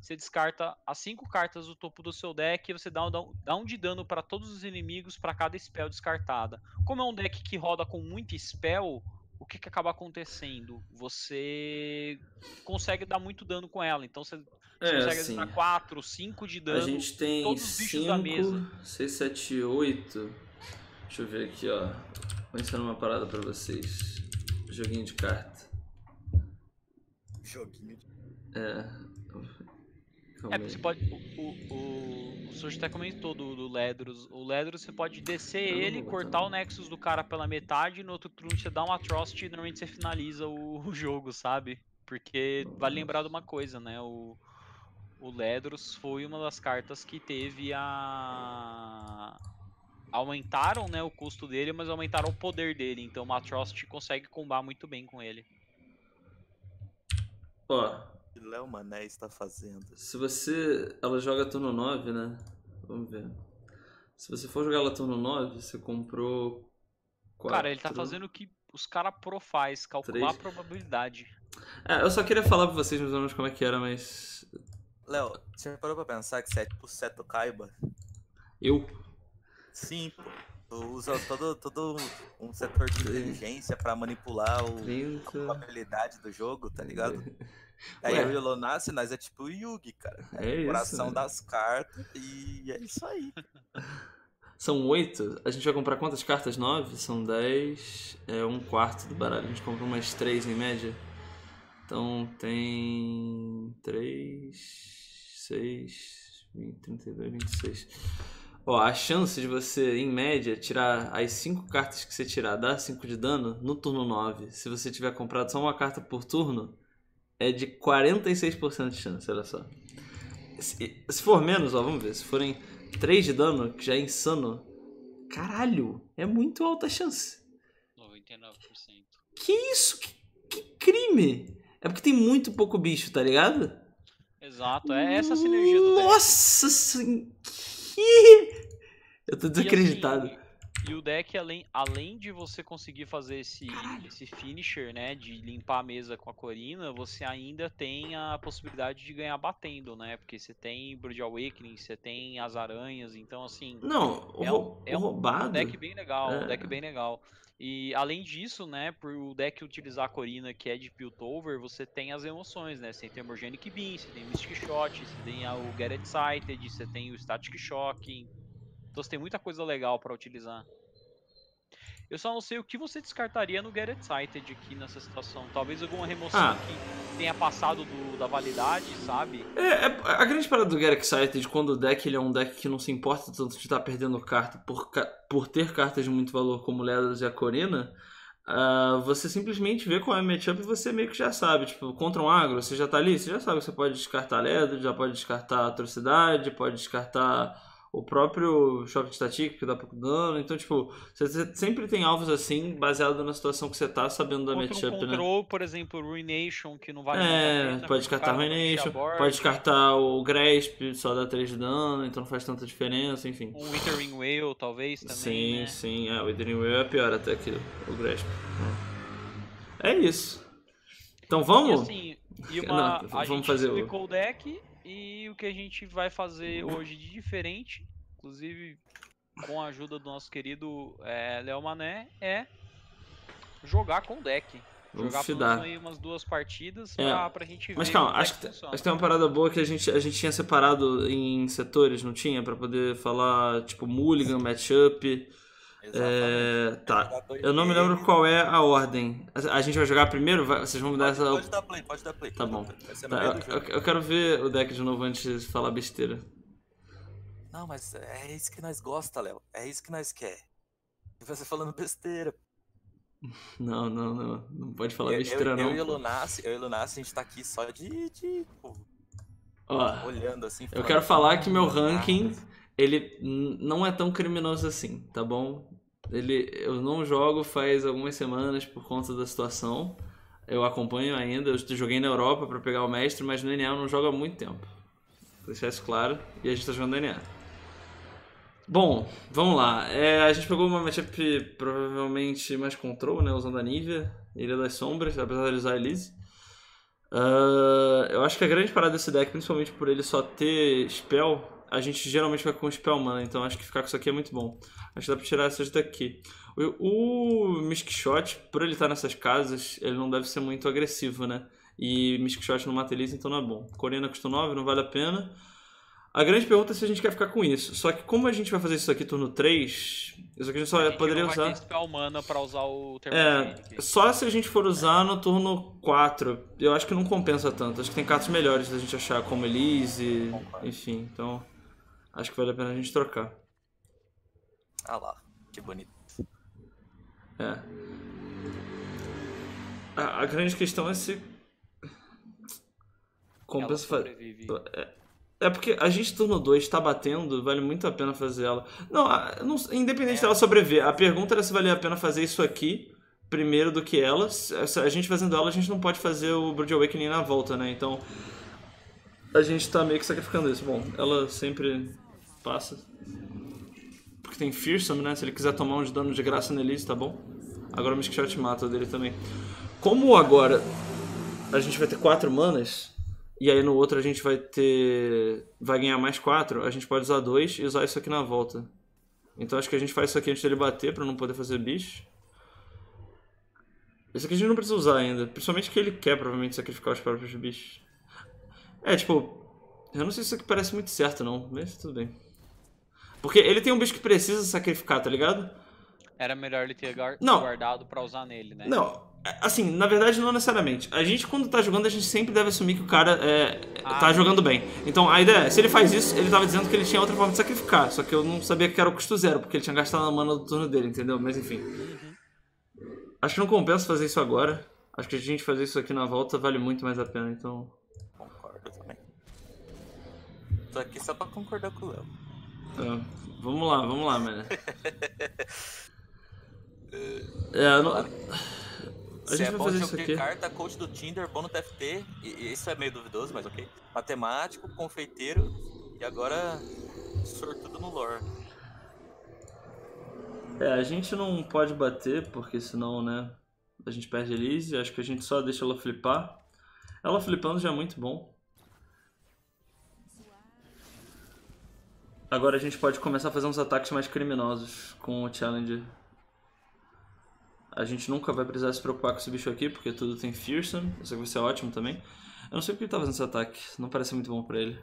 você descarta as cinco cartas do topo do seu deck e você dá, dá um- dá um de dano para todos os inimigos para cada spell descartada. Como é um deck que roda com muito spell, o que, que acaba acontecendo? Você consegue dar muito dano com ela. Então você, você É, consegue assim. dar 4, 5 de A dano. gente tem todos os bichos da mesa. 5, 6, 7, 8. Deixa eu ver aqui, ó. Vou ensinar uma parada pra vocês. Joguinho de carta. Joguinho de... É. Calma É, aí. você pode. O, o, o, o até comentou do, do Ledros. O Ledros você pode descer Eu ele, cortar o Nexus do cara pela metade, e no outro turno você dá um Atrocity e normalmente você finaliza o, o jogo, sabe? Porque vale lembrar de uma coisa, né? O, o Ledros foi uma das cartas que teve a. Aumentaram né, o custo dele, mas aumentaram o poder dele. Então o Atrocity consegue combar muito bem com ele. Ó, Léo Mané está fazendo? se você. Ela joga turno 9, né? Vamos ver. Se você for jogar ela turno 9, você comprou. Cara, ele tá fazendo o que os cara pro faz, calcular três. a probabilidade. É, eu só queria falar pra vocês mais ou menos como é que era, mas. Léo, você parou pra pensar que você é tipo Seto Kaiba? Eu. Sim, pô. Tu usa todo, todo um setor de inteligência pra manipular o, a 30. probabilidade do jogo, tá ligado? Ué. Aí e o Lonassi, nós é tipo o Yugi, cara. É isso. Coração né? das cartas e é isso aí. São 8. A gente vai comprar quantas cartas? 9? São 10. É um quarto do baralho. A gente compra umas 3 em média. Então tem. 3, 6, 20, 32, 26. Ó, a chance de você, em média, tirar as 5 cartas que você tirar, dar 5 de dano no turno 9, se você tiver comprado só uma carta por turno, é de 46% de chance, olha só. Se, se for menos, ó, vamos ver. Se forem 3 de dano, que já é insano. Caralho, é muito alta a chance. 99%. Que isso? Que, que crime! É porque tem muito pouco bicho, tá ligado? Exato, é essa a sinergia do deck. Nossa sen- Que? Eu tô E, desacreditado. assim, E o deck, além, além de você conseguir fazer esse, esse finisher, né? De limpar a mesa com a Corina, você ainda tem a possibilidade de ganhar batendo, né? Porque você tem Brood Awakening, você tem as aranhas, então assim. Não, o, É é o um roubado. Um deck bem legal, É. um deck bem legal. E além disso, né, por o deck utilizar a Corina, que é de Piltover, você tem as emoções, né? Você tem o Morganic Beam, você tem o Mystic Shot, você tem o Get Excited, você tem o Static Shock. Então você tem muita coisa legal pra utilizar. Eu só não sei o que você descartaria no Get Excited aqui nessa situação. Talvez alguma remoção Ah. que tenha passado do- da validade, sabe? É, é- a grande parada do Get Excited, quando o deck ele é um deck que não se importa tanto de estar perdendo carta por, por ter cartas de muito valor como Ledas e a Corina, ah, você simplesmente vê qual é a matchup e você meio que já sabe. Tipo, contra um agro, você já tá ali, você já sabe que você pode descartar Ledas, já pode descartar Atrocidade, pode descartar o próprio Shock de Static, que dá pouco dano. Então, tipo, você sempre tem alvos assim, baseado na situação que você tá, sabendo da Contra um matchup, né? control, por exemplo, Ruination, que não vale É, pena, pode descartar vai Ruination, pode descartar o Grasp, só dá 3 de dano, então não faz tanta diferença, enfim. Um Withering Whale, talvez, também, sim, né? sim, é, o Withering Whale é pior até que o Grasp. É isso. Então E vamos? assim, e Não, uma, a vamos fazer o- o deck e o que a gente vai fazer hoje de diferente, inclusive com a ajuda do nosso querido é, Léo Mané, é jogar com o deck. Vamos jogar pelo menos aí umas duas partidas É, pra, pra gente ver Mas calma, como é acho que acho que tem uma parada boa que a gente, a gente tinha separado em setores, não tinha? Pra poder falar, tipo, mulligan, matchup. É, tá. Eu não me lembro qual é a ordem. A gente vai jogar primeiro? Vai- vocês vão me dar Pode, essa. pode dar play, pode dar play. Tá bom. Tá, eu, eu- quero ver o deck de novo antes de falar besteira. Não, mas é isso que nós gosta, Léo. É isso que nós quer. E você falando besteira. [laughs] Não, não, não. Não pode falar eu, besteira, eu, não. eu e o Lunassi, eu e o Lunassi, a gente tá aqui só de, de pô, Ó, olhando assim. eu quero falar que meu "Ah, ranking, ele não é tão criminoso assim, tá bom? Ele, eu não jogo faz algumas semanas por conta da situação. Eu acompanho ainda, eu joguei na Europa pra pegar o mestre, mas no NA eu não jogo há muito tempo. Vou deixar isso claro. E a gente tá jogando NA. Bom, vamos lá. É, a gente pegou uma matchup provavelmente mais control, né? Usando a Nivea, Ilha das Sombras, apesar de usar a Elise. Ah, eu acho que a grande parada desse deck, principalmente por ele só ter spell, a gente geralmente vai com spell mana, então acho que ficar com isso aqui é muito bom. Acho que dá pra tirar essas daqui. O, o Mystic Shot, por ele estar nessas casas, ele não deve ser muito agressivo, né? E Mystic Shot não mata Elise, então não é bom. Corina custa 9, não vale a pena. A grande pergunta é se a gente quer ficar com isso. Só que como a gente vai fazer isso aqui turno 3, isso aqui a gente só A gente poderia não vai usar. ter spell mana pra usar o É, só se a gente for usar no turno 4. Eu acho que não compensa tanto. Acho que tem cartas melhores da gente achar, como Elise, enfim. Então, acho que vale a pena a gente trocar. Ah lá, que bonito. É. A, a grande questão é se. Compensa fazer. sobrevive. É porque a gente turno 2 tá batendo, vale muito a pena fazer ela. Não, a- não- independente dela sobreviver, a pergunta era se valia a pena fazer isso aqui primeiro do que ela. A gente fazendo ela, a gente não pode fazer o Brood Awakening na volta, né? Então a gente tá meio que sacrificando isso. Bom, ela sempre passa. Porque tem Fearsome, né? Se ele quiser tomar um de dano de graça na Elise, tá bom? Agora o Mystic Shot mata dele também. Como agora a gente vai ter quatro manas, e aí no outro a gente vai ter. Vai ganhar mais quatro, a gente pode usar dois e usar isso aqui na volta. Então acho que a gente faz isso aqui antes dele bater pra não poder fazer bicho. Esse aqui a gente não precisa usar ainda. Principalmente que ele quer provavelmente sacrificar os próprios bichos. É, tipo. Eu não sei se isso aqui parece muito certo não, mas tudo bem. Porque ele tem um bicho que precisa sacrificar, tá ligado? Era melhor ele ter Não. guardado pra usar nele, né? Não, assim, na verdade não necessariamente. A gente quando tá jogando, a gente sempre deve assumir que o cara é, Ah. tá jogando bem. Então a ideia é, se ele faz isso, ele tava dizendo que ele tinha outra forma de sacrificar. Só que eu não sabia que era o custo zero, porque ele tinha gastado a mana do turno dele, entendeu? Mas enfim. Acho que não compensa fazer isso agora. Acho que a gente fazer isso aqui na volta vale muito mais a pena, então. Concordo também. Tô aqui só pra concordar com o Léo. É, vamos lá, vamos lá, mano. [laughs] É, não- A gente é vai bom fazer isso aqui. carta, coach do Tinder, bom no TFT, e, e isso é meio duvidoso, mas ok. Matemático, confeiteiro e agora sortudo no lore. É, a gente não pode bater, porque senão, né, a gente perde a Elise. Acho que a gente só deixa ela flipar. Ela flipando já é muito bom. Agora a gente pode começar a fazer uns ataques mais criminosos com o Challenger. A gente nunca vai precisar se preocupar com esse bicho aqui, porque tudo tem Fearsome. Isso aqui vai ser ótimo também. Eu não sei porque ele tá fazendo esse ataque, não parece muito bom pra ele.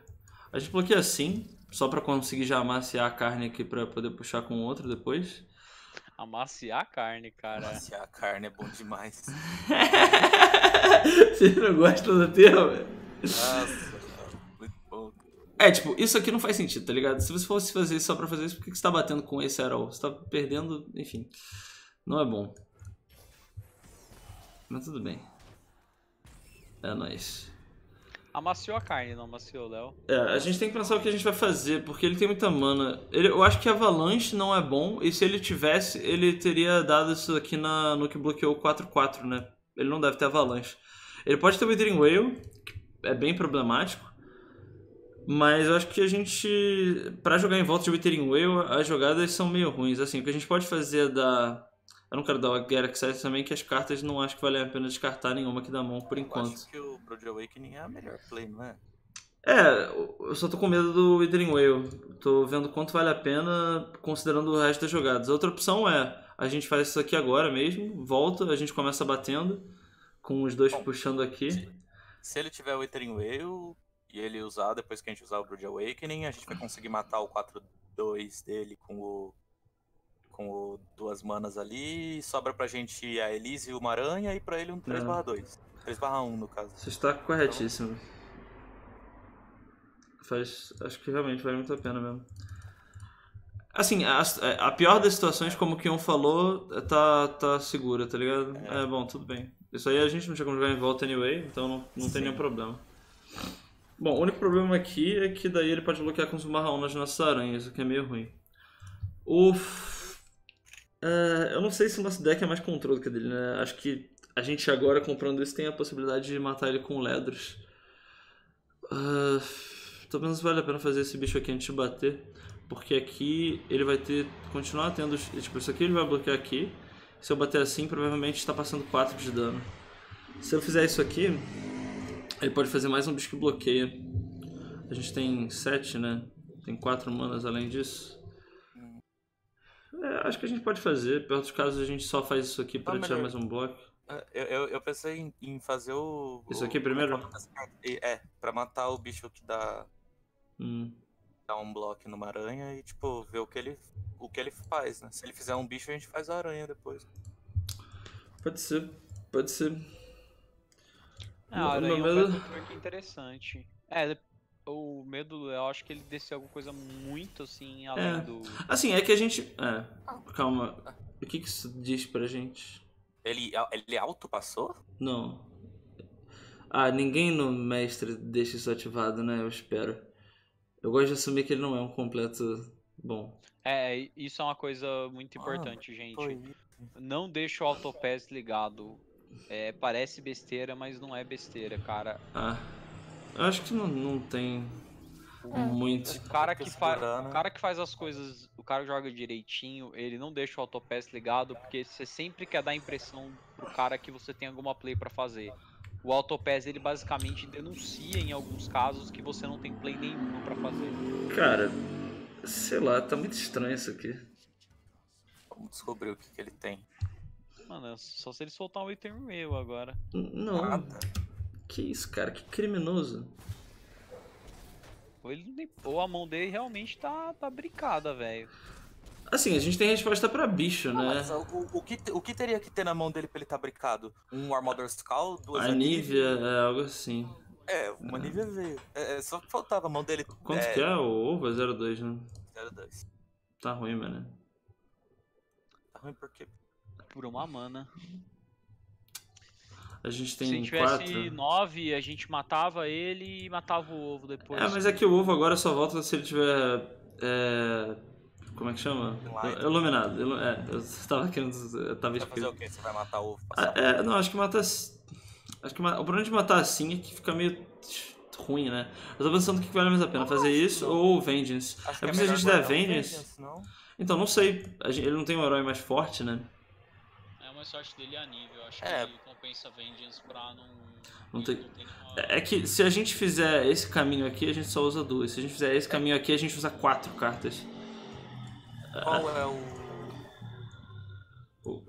A gente bloqueia assim, só pra conseguir já amaciar a carne aqui pra poder puxar com o outro depois. Amaciar a carne, cara. Se a carne é bom demais. [laughs] Vocês não gostam do termo? Nossa. É, tipo, isso aqui não faz sentido, tá ligado? Se você fosse fazer isso só pra fazer isso, por que que você tá batendo com esse Arrow? Você tá perdendo, enfim. Não é bom. Mas tudo bem. É nóis. Amaciou a carne, não amaciou, Léo. É, a gente tem que pensar o que a gente vai fazer, porque ele tem muita mana. Ele- eu acho que Avalanche não é bom, e se ele tivesse, ele teria dado isso aqui na, no que bloqueou o 4-4, né? Ele não deve ter Avalanche. Ele pode ter Withering Whale, que é bem problemático, mas eu acho que a gente, pra jogar em volta de Withering Whale, as jogadas são meio ruins. Assim, o que a gente pode fazer da... Eu não quero dar o Get Access também, que as cartas não acho que vale a pena descartar nenhuma aqui da mão por Eu enquanto. acho que o Brood Awakening é a melhor play, não é? É, eu só tô com medo do Withering Whale. Tô vendo quanto vale a pena, considerando o resto das jogadas. A outra opção é, a gente faz isso aqui agora mesmo, volta, a gente começa batendo, com os dois Bom, puxando aqui. Se ele tiver o Withering Whale e ele usar depois que a gente usar o Brood Awakening, a gente vai conseguir matar o 4-2 dele com o. com o duas manas ali. E sobra pra gente a Elise e uma aranha e pra ele um 3/2. 3/1 no caso. Você está corretíssimo. Faz, acho que realmente vale muito a pena mesmo. Assim, a, a pior das situações, como o Kion falou, tá, tá segura, tá ligado? É. bom, tudo bem. Isso aí a gente não tinha como jogar em volta anyway, então não, não tem nenhum problema. Bom, o único problema aqui é que daí ele pode bloquear com os marrom nas nossas aranhas, o que é meio ruim. Uf. É, eu não sei se o nosso deck é mais controle que o dele, né? Acho que a gente agora comprando isso tem a possibilidade de matar ele com ledros. Uh, talvez vale a pena fazer esse bicho aqui antes de bater. Porque aqui ele vai ter. continuar tendo. Tipo, isso aqui ele vai bloquear aqui. Se eu bater assim, provavelmente está passando 4 de dano. Se eu fizer isso aqui, ele pode fazer mais um bicho que bloqueia. A gente tem 7, né? Tem 4 manas além disso. É, acho que a gente pode fazer. Perto dos casos a gente só faz isso aqui para Ah, tirar mais um bloco. Eu, eu, eu pensei em, em fazer o. Isso aqui primeiro? o? E- É, pra matar o bicho que dá. Hum. dar um bloco numa aranha e, tipo, ver o que ele, o que ele faz, né? Se ele fizer um bicho, a gente faz a aranha depois. Pode ser, pode ser. É, a aranha é um medo... é interessante. É, o medo, eu acho que ele desceu alguma coisa muito assim, além é. do. Assim, é que a gente. É, calma. O que, que isso diz pra gente? Ele, ele auto passou? Não. Ah, ninguém no mestre deixa isso ativado, né? Eu espero. Eu gosto de assumir que ele não é um completo bom. É, isso é uma coisa muito ah, importante, ah, gente. Não deixa o autopass ligado. É, parece besteira, mas não é besteira, cara. Ah. Eu acho que não, não tem é. muito. O cara que, faz, o cara que faz as coisas, o cara joga direitinho, ele não deixa o autopass ligado, porque você sempre quer dar a impressão pro cara que você tem alguma play para fazer. O autopass ele basicamente denuncia em alguns casos que você não tem play nenhuma para fazer. Cara, sei lá, tá muito estranho isso aqui. Vamos descobrir o que, que ele tem. Mano, é só se ele soltar um item meu agora. Não. Nada. Que isso, cara? Que criminoso. Ou, ele, ou a mão dele realmente tá, tá brincada, velho. Assim, a gente tem resposta pra bicho, ah, né? Mas o, o, que, o que teria que ter na mão dele pra ele estar tá brincado? Um Armador Skull? Duas a Nivea, é algo assim. É, uma é. Nivea veio. É, é, só que faltava a mão dele. Quanto é... que é? O ovo é 02, né? 02. Tá ruim, mano. Tá ruim por quê? Por uma mana. A gente tem Se a gente tivesse nove, a gente matava ele e matava o ovo depois. É, mas é que o ovo agora só volta se ele tiver. É... Como é que chama? Light. Iluminado. É, eu tava querendo. Eu tava Vai fazer o quê? Você vai matar o ovo? Ah, é, não, acho que mata. Acho que o problema de matar assim é que fica meio ruim, né? Eu tô pensando que vale mais a pena, fazer isso não. ou Vengeance. Acho é porque é se a gente der Vengeance. Vengeance não? Então, não sei. Ele não tem um herói mais forte, né? É uma sorte dele a nível, acho é. que compensa Vengeance pra não. Não tem... É que se a gente fizer esse caminho aqui, a gente só usa duas. Se a gente fizer esse caminho aqui, a gente usa quatro cartas. Qual é o. O,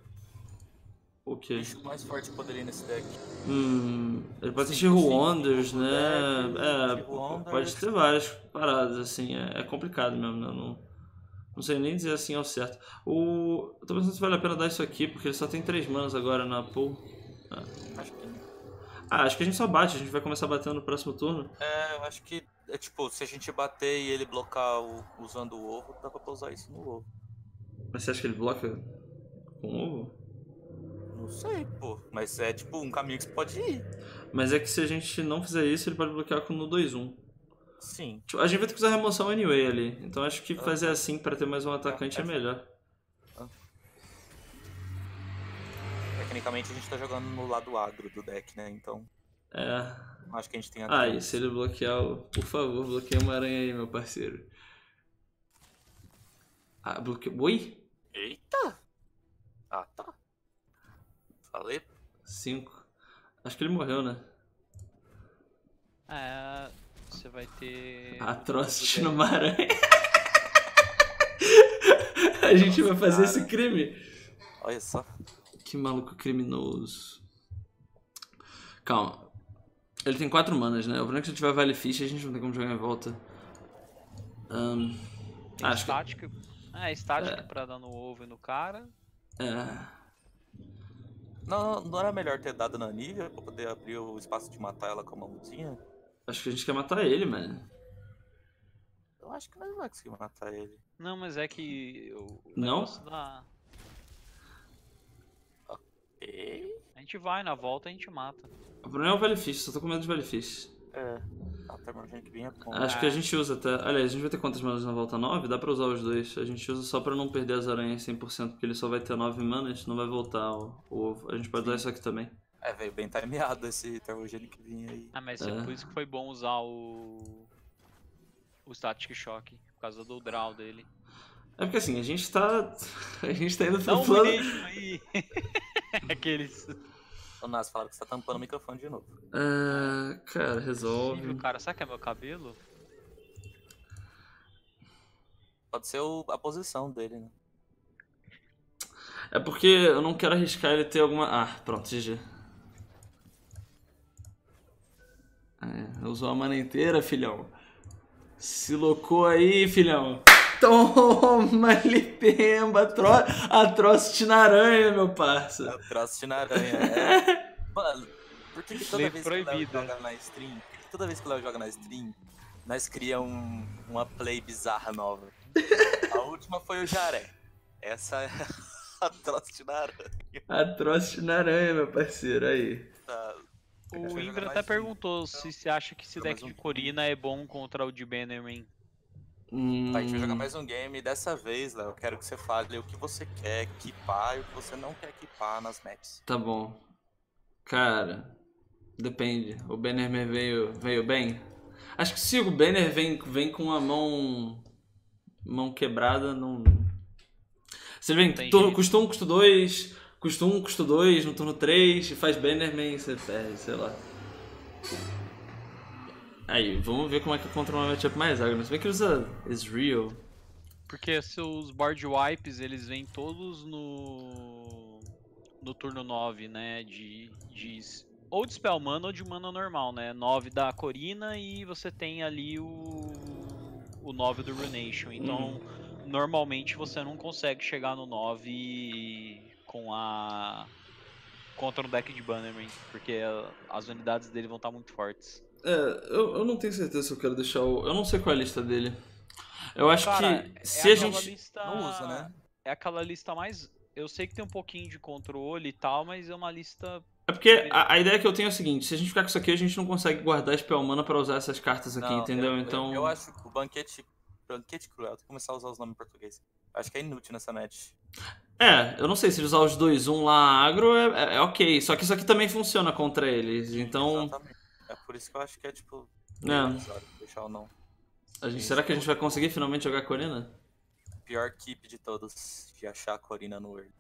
o que? O mais forte poderia nesse deck? Hum. Ele pode ter Wonders, né? É, pode ter várias paradas, assim. É, é complicado mesmo, né? Não, não sei nem dizer assim ao certo. O. Eu tô pensando se vale a pena dar isso aqui, porque ele só tem três manas agora na pool. Acho que. Ah, acho que a gente só bate, a gente vai começar batendo no próximo turno. É, eu acho que. É tipo, se a gente bater e ele blocar o, usando o ovo, dá pra usar isso no ovo. Mas você acha que ele bloca com o ovo? Não sei, pô. Mas é tipo um caminho que você pode ir. Mas é que se a gente não fizer isso, ele pode bloquear com no 2-1. Sim. Tipo, a gente vai ter que usar remoção anyway ali. Então acho que fazer assim para ter mais um atacante é melhor. tecnicamente a gente tá jogando no lado agro do deck, né? Então. É. Acho que a gente tem Ah, e se ele bloquear o. Por favor, bloqueia uma aranha aí, meu parceiro. Ah, bloqueou. Oi? Eita! Ah, tá. Falei. Cinco. Acho que ele morreu, né? É. Você vai ter. Atrocity numa aranha. a gente Nossa, vai fazer cara. esse crime. Olha só. Que maluco criminoso. Calma. Ele tem quatro manas, né? O problema é que se tiver Vale Fish a gente não tem como jogar em volta. Um, tem acho estática. Que... É, estática é. pra dar no ovo e no cara. É. Não, não era melhor ter dado na Nívia pra poder abrir o espaço de matar ela com a mãozinha? Acho que a gente quer matar ele, mano. Eu acho que não vai conseguir matar ele. Não, mas é que. O não? Da... A gente vai, na volta a gente mata. O problema é o Valefish, só tô com medo de Valefish. É, até que vinha bom. Acho que a gente usa até. Aliás, a gente vai ter quantas manas na volta? 9? Dá pra usar os dois. A gente usa só pra não perder as aranhas 100%, porque ele só vai ter 9 manas, não vai voltar o, ovo. A gente pode Sim. usar isso aqui tambem. É, veio bem timeado esse Termogênio que vinha aí. Ah, mas é. por isso que foi bom usar o. O Static Shock, por causa do draw dele. É porque assim, a gente tá. [laughs] A gente tá indo pro um plano. aí. [laughs] Aqueles. O Nas fala que você tá tampando o microfone de novo. Ah, cara, resolve. Sim, cara, sabe que é meu cabelo? Pode ser o, a posição dele, né? É porque eu não quero arriscar ele ter alguma. Ah, pronto, GG. É, usou a mana inteira, filhão. Se loucou aí, filhão. Toma, [laughs] Lipemba, atro... atrocity na aranha, meu parça. Atrocity na aranha, é. [laughs] Mano, por que, que toda Lei vez que o Léo joga na stream, por que que toda vez que o Léo joga na stream, nós criamos um- uma play bizarra nova? A última foi o Jaré. Essa é [laughs] a Atrocity na aranha. Atrocity na aranha, meu parceiro, aí. Tá. O jogar Indra até um. perguntou se você acha que esse deck mais de um. Corina é bom contra o de Bannerman. Hum, Tá, a gente vai jogar mais um game e dessa vez, Léo, eu quero que você fale o que você quer equipar e o que você não quer equipar nas maps. Tá bom. Cara, depende. O Bannerman veio, veio bem? Acho que se o Banner vem, vem com a mão mão quebrada, não. Se ele vem custa 1, custa 2, custa 1, custa 2, no turno 3, e faz Bannerman, você perde, sei lá. Aí, vamos ver como é que contra uma matchup mais agro. Se bem que usa Ezreal. Porque seus board wipes, eles vêm todos no no turno 9, né, de, de ou de spell mana ou de mana normal, né? 9 da Corina e você tem ali o o 9 do Runation. Então, normalmente você não consegue chegar no 9 com a contra um deck de Bannerman, porque as unidades dele vão estar muito fortes. É, eu, eu não tenho certeza se eu quero deixar o. Eu não sei qual é a lista dele. Eu acho Cara, que é se a gente. lista- Não usa, né? É aquela lista mais. Eu sei que tem um pouquinho de controle e tal, mas é uma lista. É porque a, a ideia que eu tenho é a seguinte: se a gente ficar com isso aqui, a gente não consegue guardar spell mana pra usar essas cartas aqui, Não, entendeu? eu- eu- então. Eu, acho que o banquete. Banquete cruel, tem que começar a usar os nomes em português. Acho que é inútil nessa match. É, eu não sei se ele usar os 2-1 lá agro é, é- é ok. Só que isso aqui também funciona contra eles. Então. Exatamente. É por isso que eu acho que é tipo. É. Deixar ou não. A gente, será que a gente vai conseguir finalmente jogar Corina? Pior keep de todos de achar a Corina no World.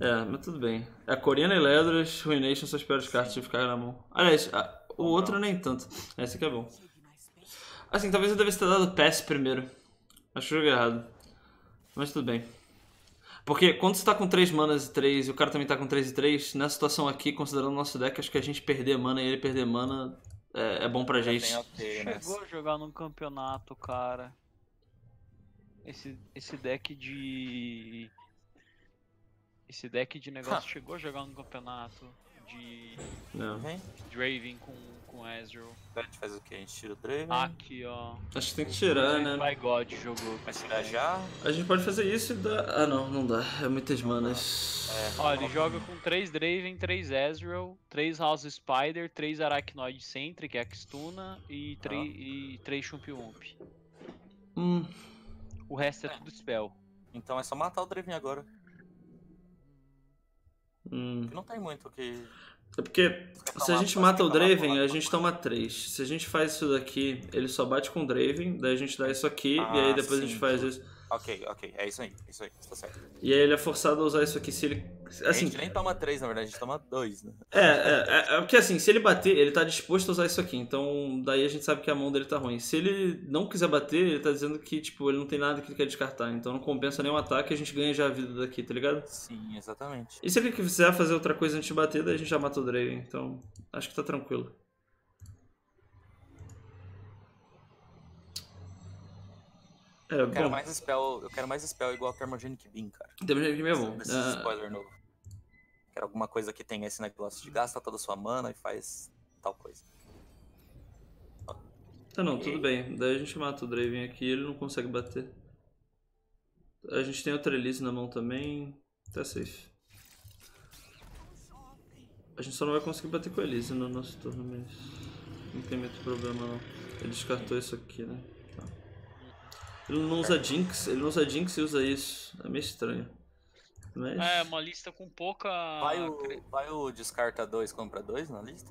É, mas tudo bem. A Corina e Ledras, Ruination são as piores cartas de ficar na mão. Aliás, a- o outro nem tanto. Esse aqui é bom. Assim, talvez eu devesse ter dado pass primeiro. Acho que joguei errado. Mas tudo bem. Porque quando você tá com 3 manas e 3 e o cara também tá com 3 e 3, nessa situação aqui, considerando o nosso deck, acho que a gente perder mana e ele perder mana é, é bom pra gente. Tem ok, né? Chegou a jogar num campeonato, cara. Esse, esse deck de. Esse deck de negócio [laughs] chegou a jogar num campeonato de Não. Draven com, com Ezreal. a gente faz o quê? A gente tira o Draven. Aqui, ó. Acho que tem que tirar, né? By God jogou. Vai tirar já? A gente pode fazer isso e dar. Ah, não, não dá. É muitas manas. É. Ó, ele joga com 3 Draven, 3 Ezreal, 3 House Spider, 3 Arachnoid Sentry, que é a Kistuna, e 3, e 3 Chump Wump. Hum. O resto é tudo spell. Então é só matar o Draven agora. Hum. Que não tem muito o que. É porque se a gente mata o Draven, a gente toma 3. Se a gente faz isso daqui, ele só bate com o Draven, daí a gente dá isso aqui, e aí Ah, depois a sim, gente faz isso. Ok, ok. É isso aí. É isso aí. Tá certo. E aí ele é forçado a usar isso aqui se ele. a Assim, gente nem toma três, na verdade, a gente toma dois, né? é, é, é, é porque assim, se ele bater, ele tá disposto a usar isso aqui, então daí a gente sabe que a mão dele tá ruim. Se ele não quiser bater, ele tá dizendo que, tipo, ele não tem nada que ele quer descartar, então não compensa nenhum ataque, a gente ganha já a vida daqui, tá ligado? Sim, exatamente. E se ele quiser fazer outra coisa antes de bater, daí a gente já mata o Draven, então acho que tá tranquilo. É, Eu quero bom, mais spell. Eu quero mais spell igual Thermogenic Beam, cara. temos que é bom. Ah, spoiler novo. Quero alguma coisa que tenha esse negócio de gasta toda a sua mana e faz tal coisa. Tá não, tudo bem. Daí a gente mata o Draven aqui ele não consegue bater. A gente tem outra Elise na mão também. Tá safe. A gente só não vai conseguir bater com a Elise no nosso turno, mas. Não tem muito problema não. Ele descartou isso aqui, né? Ele não usa Jinx, ele não usa Jinx e usa isso. É meio estranho. Mas. É, uma lista com pouca. Vai o, vai o descarta 2, compra 2 na lista?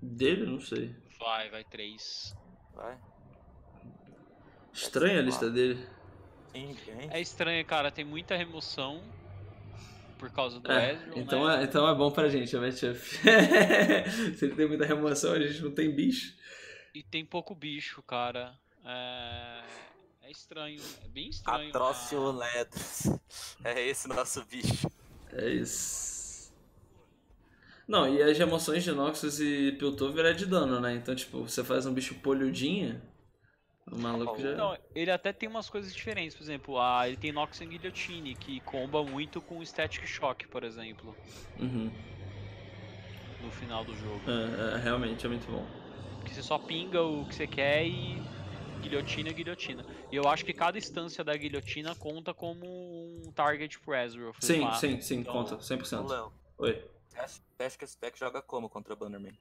Dele, não sei. Vai, vai 3. Vai. Estranha a lista dele. Sim. É estranho, cara, tem muita remoção por causa do É, Ezreal, então, né? é, então é bom pra gente a matchup. [laughs] Se ele tem muita remoção, a gente não tem bicho. E tem pouco bicho, cara. É, é estranho, é bem estranho. Atrócio a- Ledros. É esse nosso bicho. É isso. Não, e as remoções de Noxus e Piltover é de dano, né? Então, tipo, você faz um bicho polhudinha, O maluco já. Não, ele até tem umas coisas diferentes, por exemplo, a, ele tem Nox and Guillotine, que comba muito com Static Shock, por exemplo. Uhum. No final do jogo. É, é, realmente é muito bom. Que você só pinga o que você quer e guilhotina, guilhotina. E eu acho que cada instância da guilhotina conta como um target pro Ezreal. Sim, lá. sim, sim, então, conta, 100%. Léo, Oi. Você acha que esse deck joga como contra Bannerman?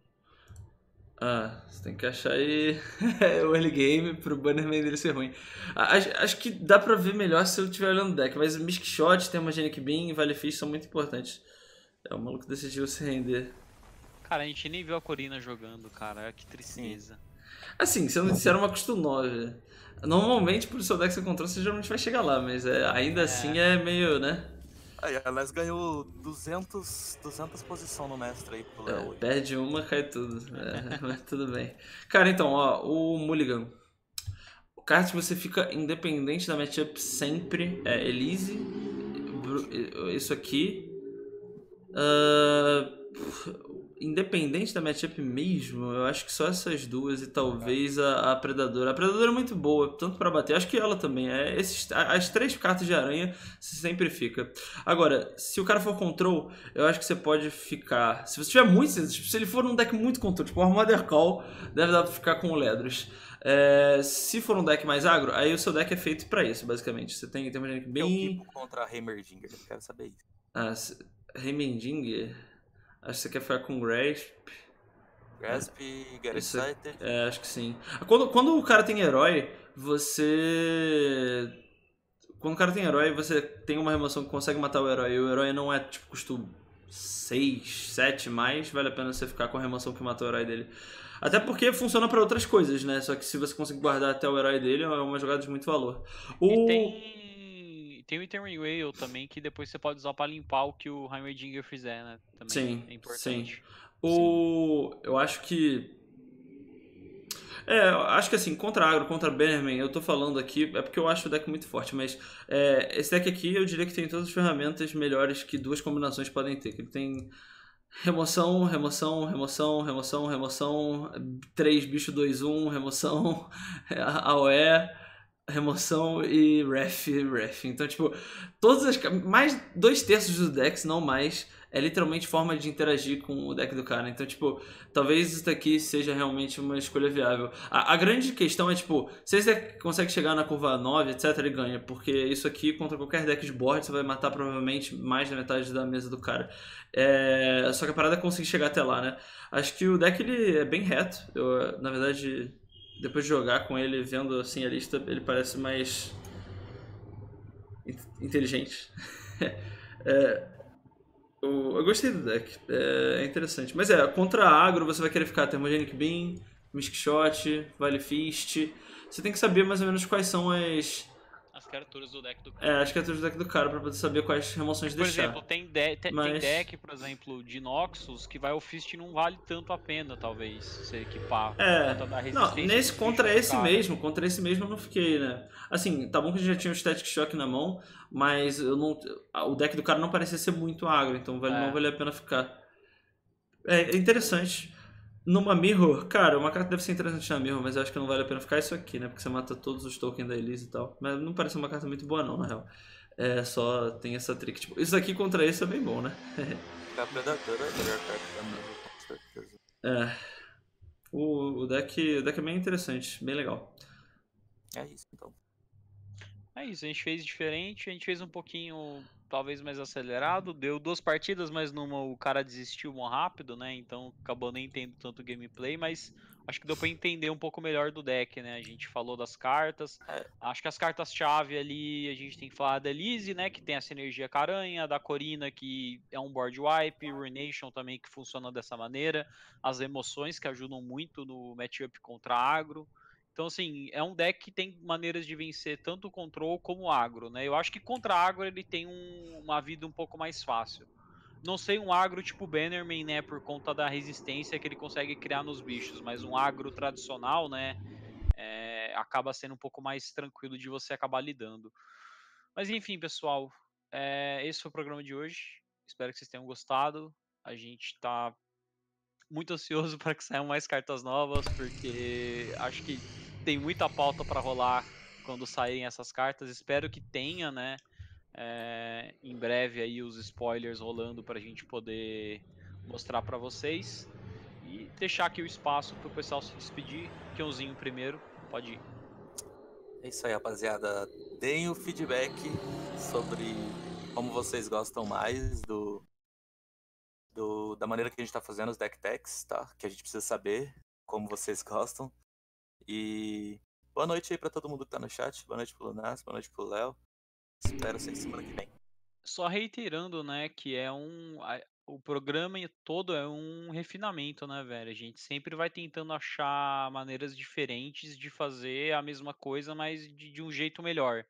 Ah, você tem que achar aí [laughs] o early game pro Bannerman dele ser ruim. Acho, acho, que dá pra ver melhor se eu estiver olhando o deck, mas o Misk Shot, tem uma Genic Beam e Vale Fish são muito importantes. É, o maluco decidiu se render. Cara, a gente nem viu a Corina jogando, cara. Que tristeza. Assim, se eu não disser uma custo 9. Normalmente, por seu deck você controla, você geralmente vai chegar lá, mas é, ainda é. assim é meio, né? Aí, a Les ganhou 200, 200 posição no mestre aí pro Léo. É, perde uma, cai tudo. É, [laughs] mas tudo bem. Cara, então, ó, o Mulligan. O card que você fica independente da matchup sempre é Elise. Isso aqui. Uh, independente da matchup mesmo, eu acho que só essas duas e talvez a, a Predadora. A Predadora é muito boa, tanto para bater, acho que ela também é. Esses, as três cartas de aranha sempre fica. Agora, se o cara for control, eu acho que você pode ficar. Se você tiver muito. Tipo, se ele for num deck muito control, tipo o Mother Call, deve dar pra ficar com o Ledros. É, se for um deck mais agro, aí o seu deck é feito para isso, basicamente. Você tem, tem uma deck bem. Eu contra Heimerdinger, eu quero saber isso. Ah, Heimerdinger. Acho que você quer ficar com Grasp. Grasp, Garrett É, acho que sim. Quando, quando o cara tem herói, você. Quando o cara tem herói, você tem uma remoção que consegue matar o herói. E o herói não é tipo custo 6, 7 mais, vale a pena você ficar com a remoção que matou o herói dele. Até porque funciona para outras coisas, né? Só que se você conseguir guardar até o herói dele, é uma jogada de muito valor. O... E tem tem o Eternal Whale também, que depois você pode usar para limpar o que o Heimerdinger fizer, né? Também sim, é importante. Sim. O... Sim. Eu acho que... É, acho que assim, contra Agro, contra Bannerman, eu tô falando aqui, é porque eu acho o deck muito forte, mas é, esse deck aqui eu diria que tem todas as ferramentas melhores que duas combinações podem ter. Que ele tem remoção, remoção, remoção, remoção, remoção, 3 bicho 2 1, remoção, [laughs] AOE, remoção e ref, ref. Então, tipo, todas as. Mais dois terços do deck, não mais, é literalmente forma de interagir com o deck do cara. Então, tipo, talvez isso daqui seja realmente uma escolha viável. A, a grande questão é, tipo, se você consegue chegar na curva 9, etc., ele ganha. Porque isso aqui, contra qualquer deck de board, você vai matar provavelmente mais da metade da mesa do cara. É... Só que a parada é conseguir chegar até lá, né? Acho que o deck ele é bem reto. Eu, na verdade, depois de jogar com ele, vendo assim a lista, ele parece mais inteligente. [laughs] é, eu, eu, gostei do deck, é, é, interessante. Mas é, contra agro você vai querer ficar Thermogenic Beam, Mystic Shot, Vale Fist. Você tem que saber mais ou menos quais são as criaturas do deck do cara. É, as criaturas do deck do cara pra poder saber quais remoções por deixar. Por exemplo, tem, de te Mas... tem deck, por exemplo, de Noxus que vai o Fist não vale tanto a pena, talvez, se equipar. É, não, nesse contra esse mesmo, contra esse mesmo eu não fiquei, né? Assim, tá bom que a gente já tinha o Static Shock na mão, mas eu não, o deck do cara não parecia ser muito agro, então vale, é. não vale a pena ficar. É, é interessante. Numa Mirror, cara, uma carta deve ser interessante na Mirror, mas eu acho que não vale a pena ficar isso aqui, né? Porque você mata todos os tokens da Elise e tal. Mas não parece uma carta muito boa, não, na real. É só tem essa trick. Tipo, isso aqui contra isso é bem bom, né? [laughs] a Predadora é a melhor carta da Mirror, com certeza. É. O, o, deck, o deck é bem interessante, bem legal. É isso, então. É isso, a gente fez diferente, a gente fez um pouquinho talvez mais acelerado. Deu duas partidas, mas numa o cara desistiu muito rápido, né? Então acabou nem tendo tanto gameplay, mas acho que deu para entender um pouco melhor do deck, né? A gente falou das cartas. É. Acho que as cartas-chave ali, a gente tem que falar da Elise, né? Que tem essa energia caranha, da Corina, que é um board wipe, Ruination também, que funciona dessa maneira. As emoções que ajudam muito no matchup contra agro. Então, assim, é um deck que tem maneiras de vencer tanto o control como o agro, né? Eu acho que contra agro ele tem um, uma vida um pouco mais fácil. Não sei um agro tipo Bannerman, né? Por conta da resistência que ele consegue criar nos bichos, mas um agro tradicional, né? É, acaba sendo um pouco mais tranquilo de você acabar lidando. Mas enfim, pessoal, é, esse foi o programa de hoje. Espero que vocês tenham gostado. A gente está muito ansioso para que saiam mais cartas novas, porque acho que tem muita pauta para rolar quando saírem essas cartas. Espero que tenha, né? É, em breve aí os spoilers rolando para a gente poder mostrar para vocês e deixar aqui o espaço para o pessoal se despedir. Kionzinho primeiro, pode ir. É isso aí, rapaziada. Deem o feedback sobre como vocês gostam mais do, do da maneira que a gente está fazendo os deck techs, tá? Que a gente precisa saber como vocês [laughs] gostam. E boa noite aí para todo mundo que tá no chat. Boa noite pro Lunas, boa noite pro Léo. Espero vocês semana que vem. Só reiterando, né, que é um o programa todo é um refinamento, né, velho? A gente sempre vai tentando achar maneiras diferentes de fazer a mesma coisa, mas de, de um jeito melhor.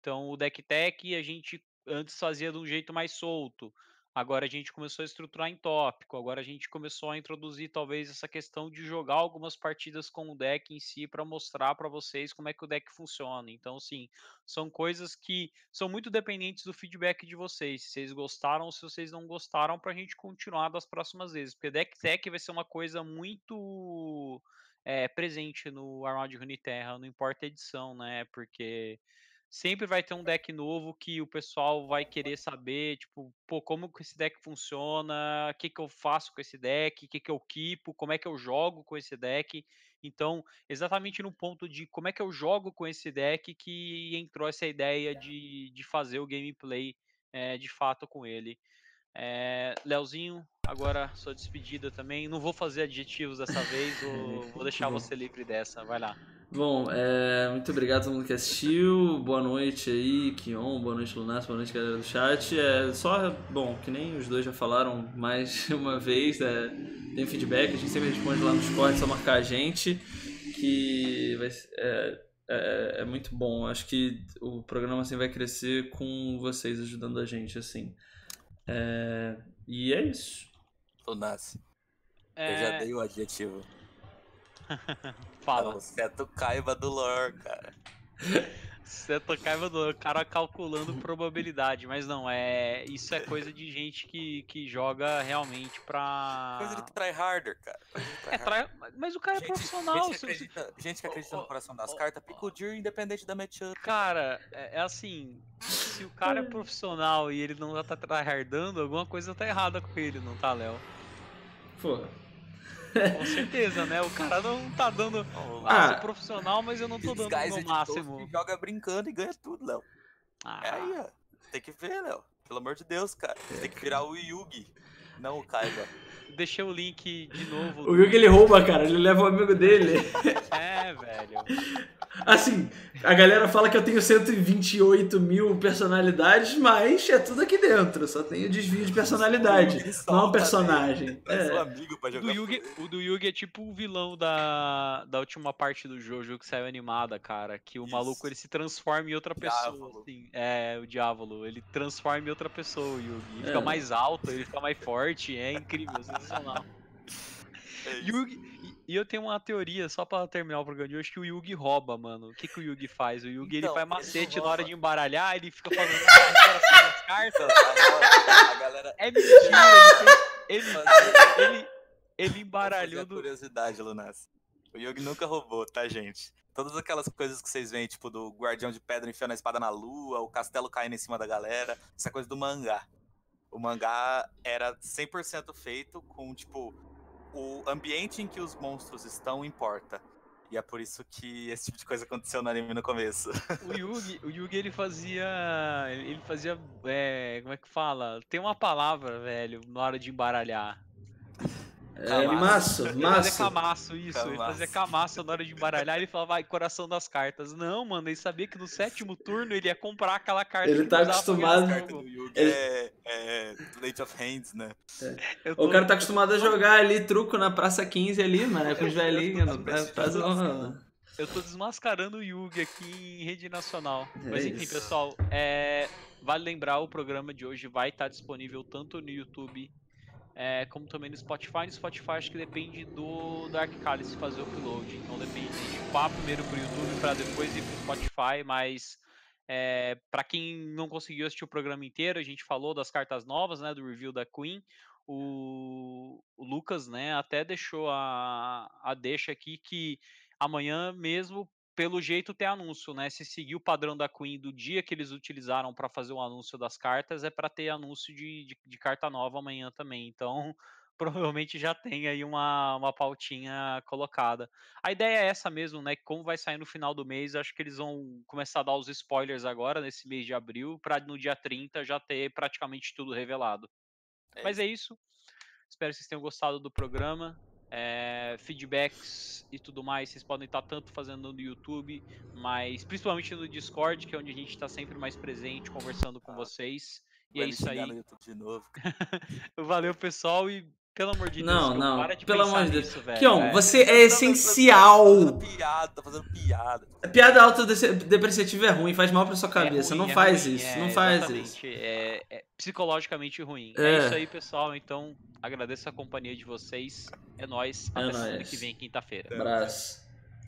Então, o Deck Tech a gente antes fazia de um jeito mais solto. Agora a gente começou a estruturar em tópico, agora a gente começou a introduzir talvez essa questão de jogar algumas partidas com o deck em si para mostrar para vocês como é que o deck funciona. Então, sim, são coisas que são muito dependentes do feedback de vocês. Se vocês gostaram ou se vocês não gostaram, para a gente continuar das próximas vezes. Porque deck tech vai ser uma coisa muito é, presente no Armada de Runeterra, não importa a edição, né? Porque sempre vai ter um deck novo que o pessoal vai querer saber, tipo, pô, como que esse deck funciona, o que, que eu faço com esse deck, o que, que eu equipo, como é que eu jogo com esse deck. Então, exatamente no ponto de como é que eu jogo com esse deck que entrou essa ideia de, de fazer o gameplay é, de fato com ele. É, Leozinho, agora sua despedida também. Não vou fazer adjetivos dessa vez, [laughs] vou, vou deixar você livre dessa. Vai lá. Bom, é, muito obrigado a todo mundo que assistiu. Boa noite aí, Kion. Boa noite, Lunas. Boa noite, galera do chat. É, só, bom, que nem os dois já falaram mais [laughs] uma vez, é, tem feedback, a gente sempre responde lá no Discord, só marcar a gente, que vai, é, é, é, muito bom. Acho que o programa assim vai crescer com vocês ajudando a gente, assim. É, e é isso. Lunas, eu já é. dei o adjetivo. [laughs] Fala. É o Seto Caiba do lore, cara. Seto Caiba do lore, o cara calculando probabilidade, mas não, é isso é coisa de gente que, que joga realmente pra. Coisa de tryharder, cara. É, try... mas o cara é gente, é profissional. Gente que acredita, gente que acredita no coração das oh, cartas, pica o Deer independente da matchup. Cara, é, é, assim, se o cara é profissional e ele não tá tryhardando, alguma coisa tá errada com ele, não tá, Léo? Pô, com certeza, né? O cara não tá dando. Ah, ah profissional, mas eu não tô dando o máximo. Joga brincando e ganha tudo, Léo. Ah. É aí, ó. Tem que ver, Léo. Pelo amor de Deus, cara. Tem que virar o Yugi, não o Kaiba. Deixei o link de novo. O Yugi ele rouba, cara. Ele leva o amigo dele. É, velho. Assim, a galera fala que eu tenho 128 mil personalidades, mas é tudo aqui dentro. Só tenho desvio de personalidade. não é um personagem. É. é. amigo pra jogar o, do Yugi, o do Yugi é tipo o vilão da, da última parte do Jojo que saiu animada, cara. Que o Isso. maluco ele se transforma em outra pessoa. Assim. É, o Diávolo. Ele transforma em outra pessoa, o Yugi. Ele é. fica mais alto, ele fica mais forte. É incrível, sensacional. É Yugi, e eu tenho uma teoria, só pra terminar o programa de hoje, que o Yugi rouba, mano. O que, que o Yugi faz? O Yugi então, ele faz macete ele na hora de embaralhar, ele fica fazendo [laughs] as cartas. A galera... É mentira, ele, ele, ele, ele embaralhou do. curiosidade, Lunas. O Yugi nunca roubou, tá, gente? Todas aquelas coisas que vocês veem, tipo, do guardião de pedra enfiando a espada na lua, o castelo caindo em cima da galera, essa coisa do mangá. O mangá era 100% feito com, tipo, o ambiente em que os monstros estão importa. E é por isso que esse tipo de coisa aconteceu no anime no começo. O Yugi, o Yugi ele fazia. Ele fazia. É, como é que fala? Tem uma palavra, velho, na hora de embaralhar. É, maço, ele maço. fazia camaço, isso. Camaço. Ele fazia camaço na hora de embaralhar ele falava, vai, coração das cartas. Não, mano, ele sabia que no sétimo turno ele ia comprar aquela carta. Ele tá acostumado. Ele... É, é Late of Hands, né? É. Tô... O cara tá acostumado a jogar ali truco na Praça 15 ali, mano, é com os velhinhos. [laughs] Uma... Eu tô desmascarando o Yugi aqui em rede nacional. É Mas enfim, isso. pessoal, é... vale lembrar, o programa de hoje vai estar disponível tanto no YouTube é, como também no Spotify. No Spotify acho que depende do Dark Cálice fazer o upload. Então depende de pá primeiro pro YouTube para depois ir pro Spotify, mas é, para quem não conseguiu assistir o programa inteiro, a gente falou das cartas novas, né, do review da Queen. O, o Lucas, né, até deixou a, a deixa aqui que amanhã mesmo, pelo jeito, tem anúncio, né? Se seguir o padrão da Queen do dia que eles utilizaram para fazer o anúncio das cartas, é para ter anúncio de, de, de, carta nova amanhã também. Então, [laughs] provavelmente já tem aí uma, uma pautinha colocada. A ideia é essa mesmo, né? Como vai sair no final do mês, acho que eles vão começar a dar os spoilers agora, nesse mês de abril, para no dia 30 já ter praticamente tudo revelado. É Mas é isso. Espero que vocês tenham gostado do programa. É, feedbacks e tudo mais, vocês podem estar tanto fazendo no YouTube, mas principalmente no Discord, que é onde a gente está sempre mais presente, conversando com ah, vocês. E é isso aí. [laughs] Valeu, pessoal, e pelo amor de Deus, não, não. para de Pelo amor de Deus. Nisso, velho. Kion, é. você é essencial. Tá fazendo piada, tá fazendo piada. Piada autodepreciativa é ruim, faz mal pra sua é cabeça. É ruim, não, faz ruim, isso, não faz isso, É, é psicologicamente ruim. É. isso aí, pessoal. Então, agradeço a companhia de vocês. É nóis. Até é semana que vem, quinta-feira. Abraço.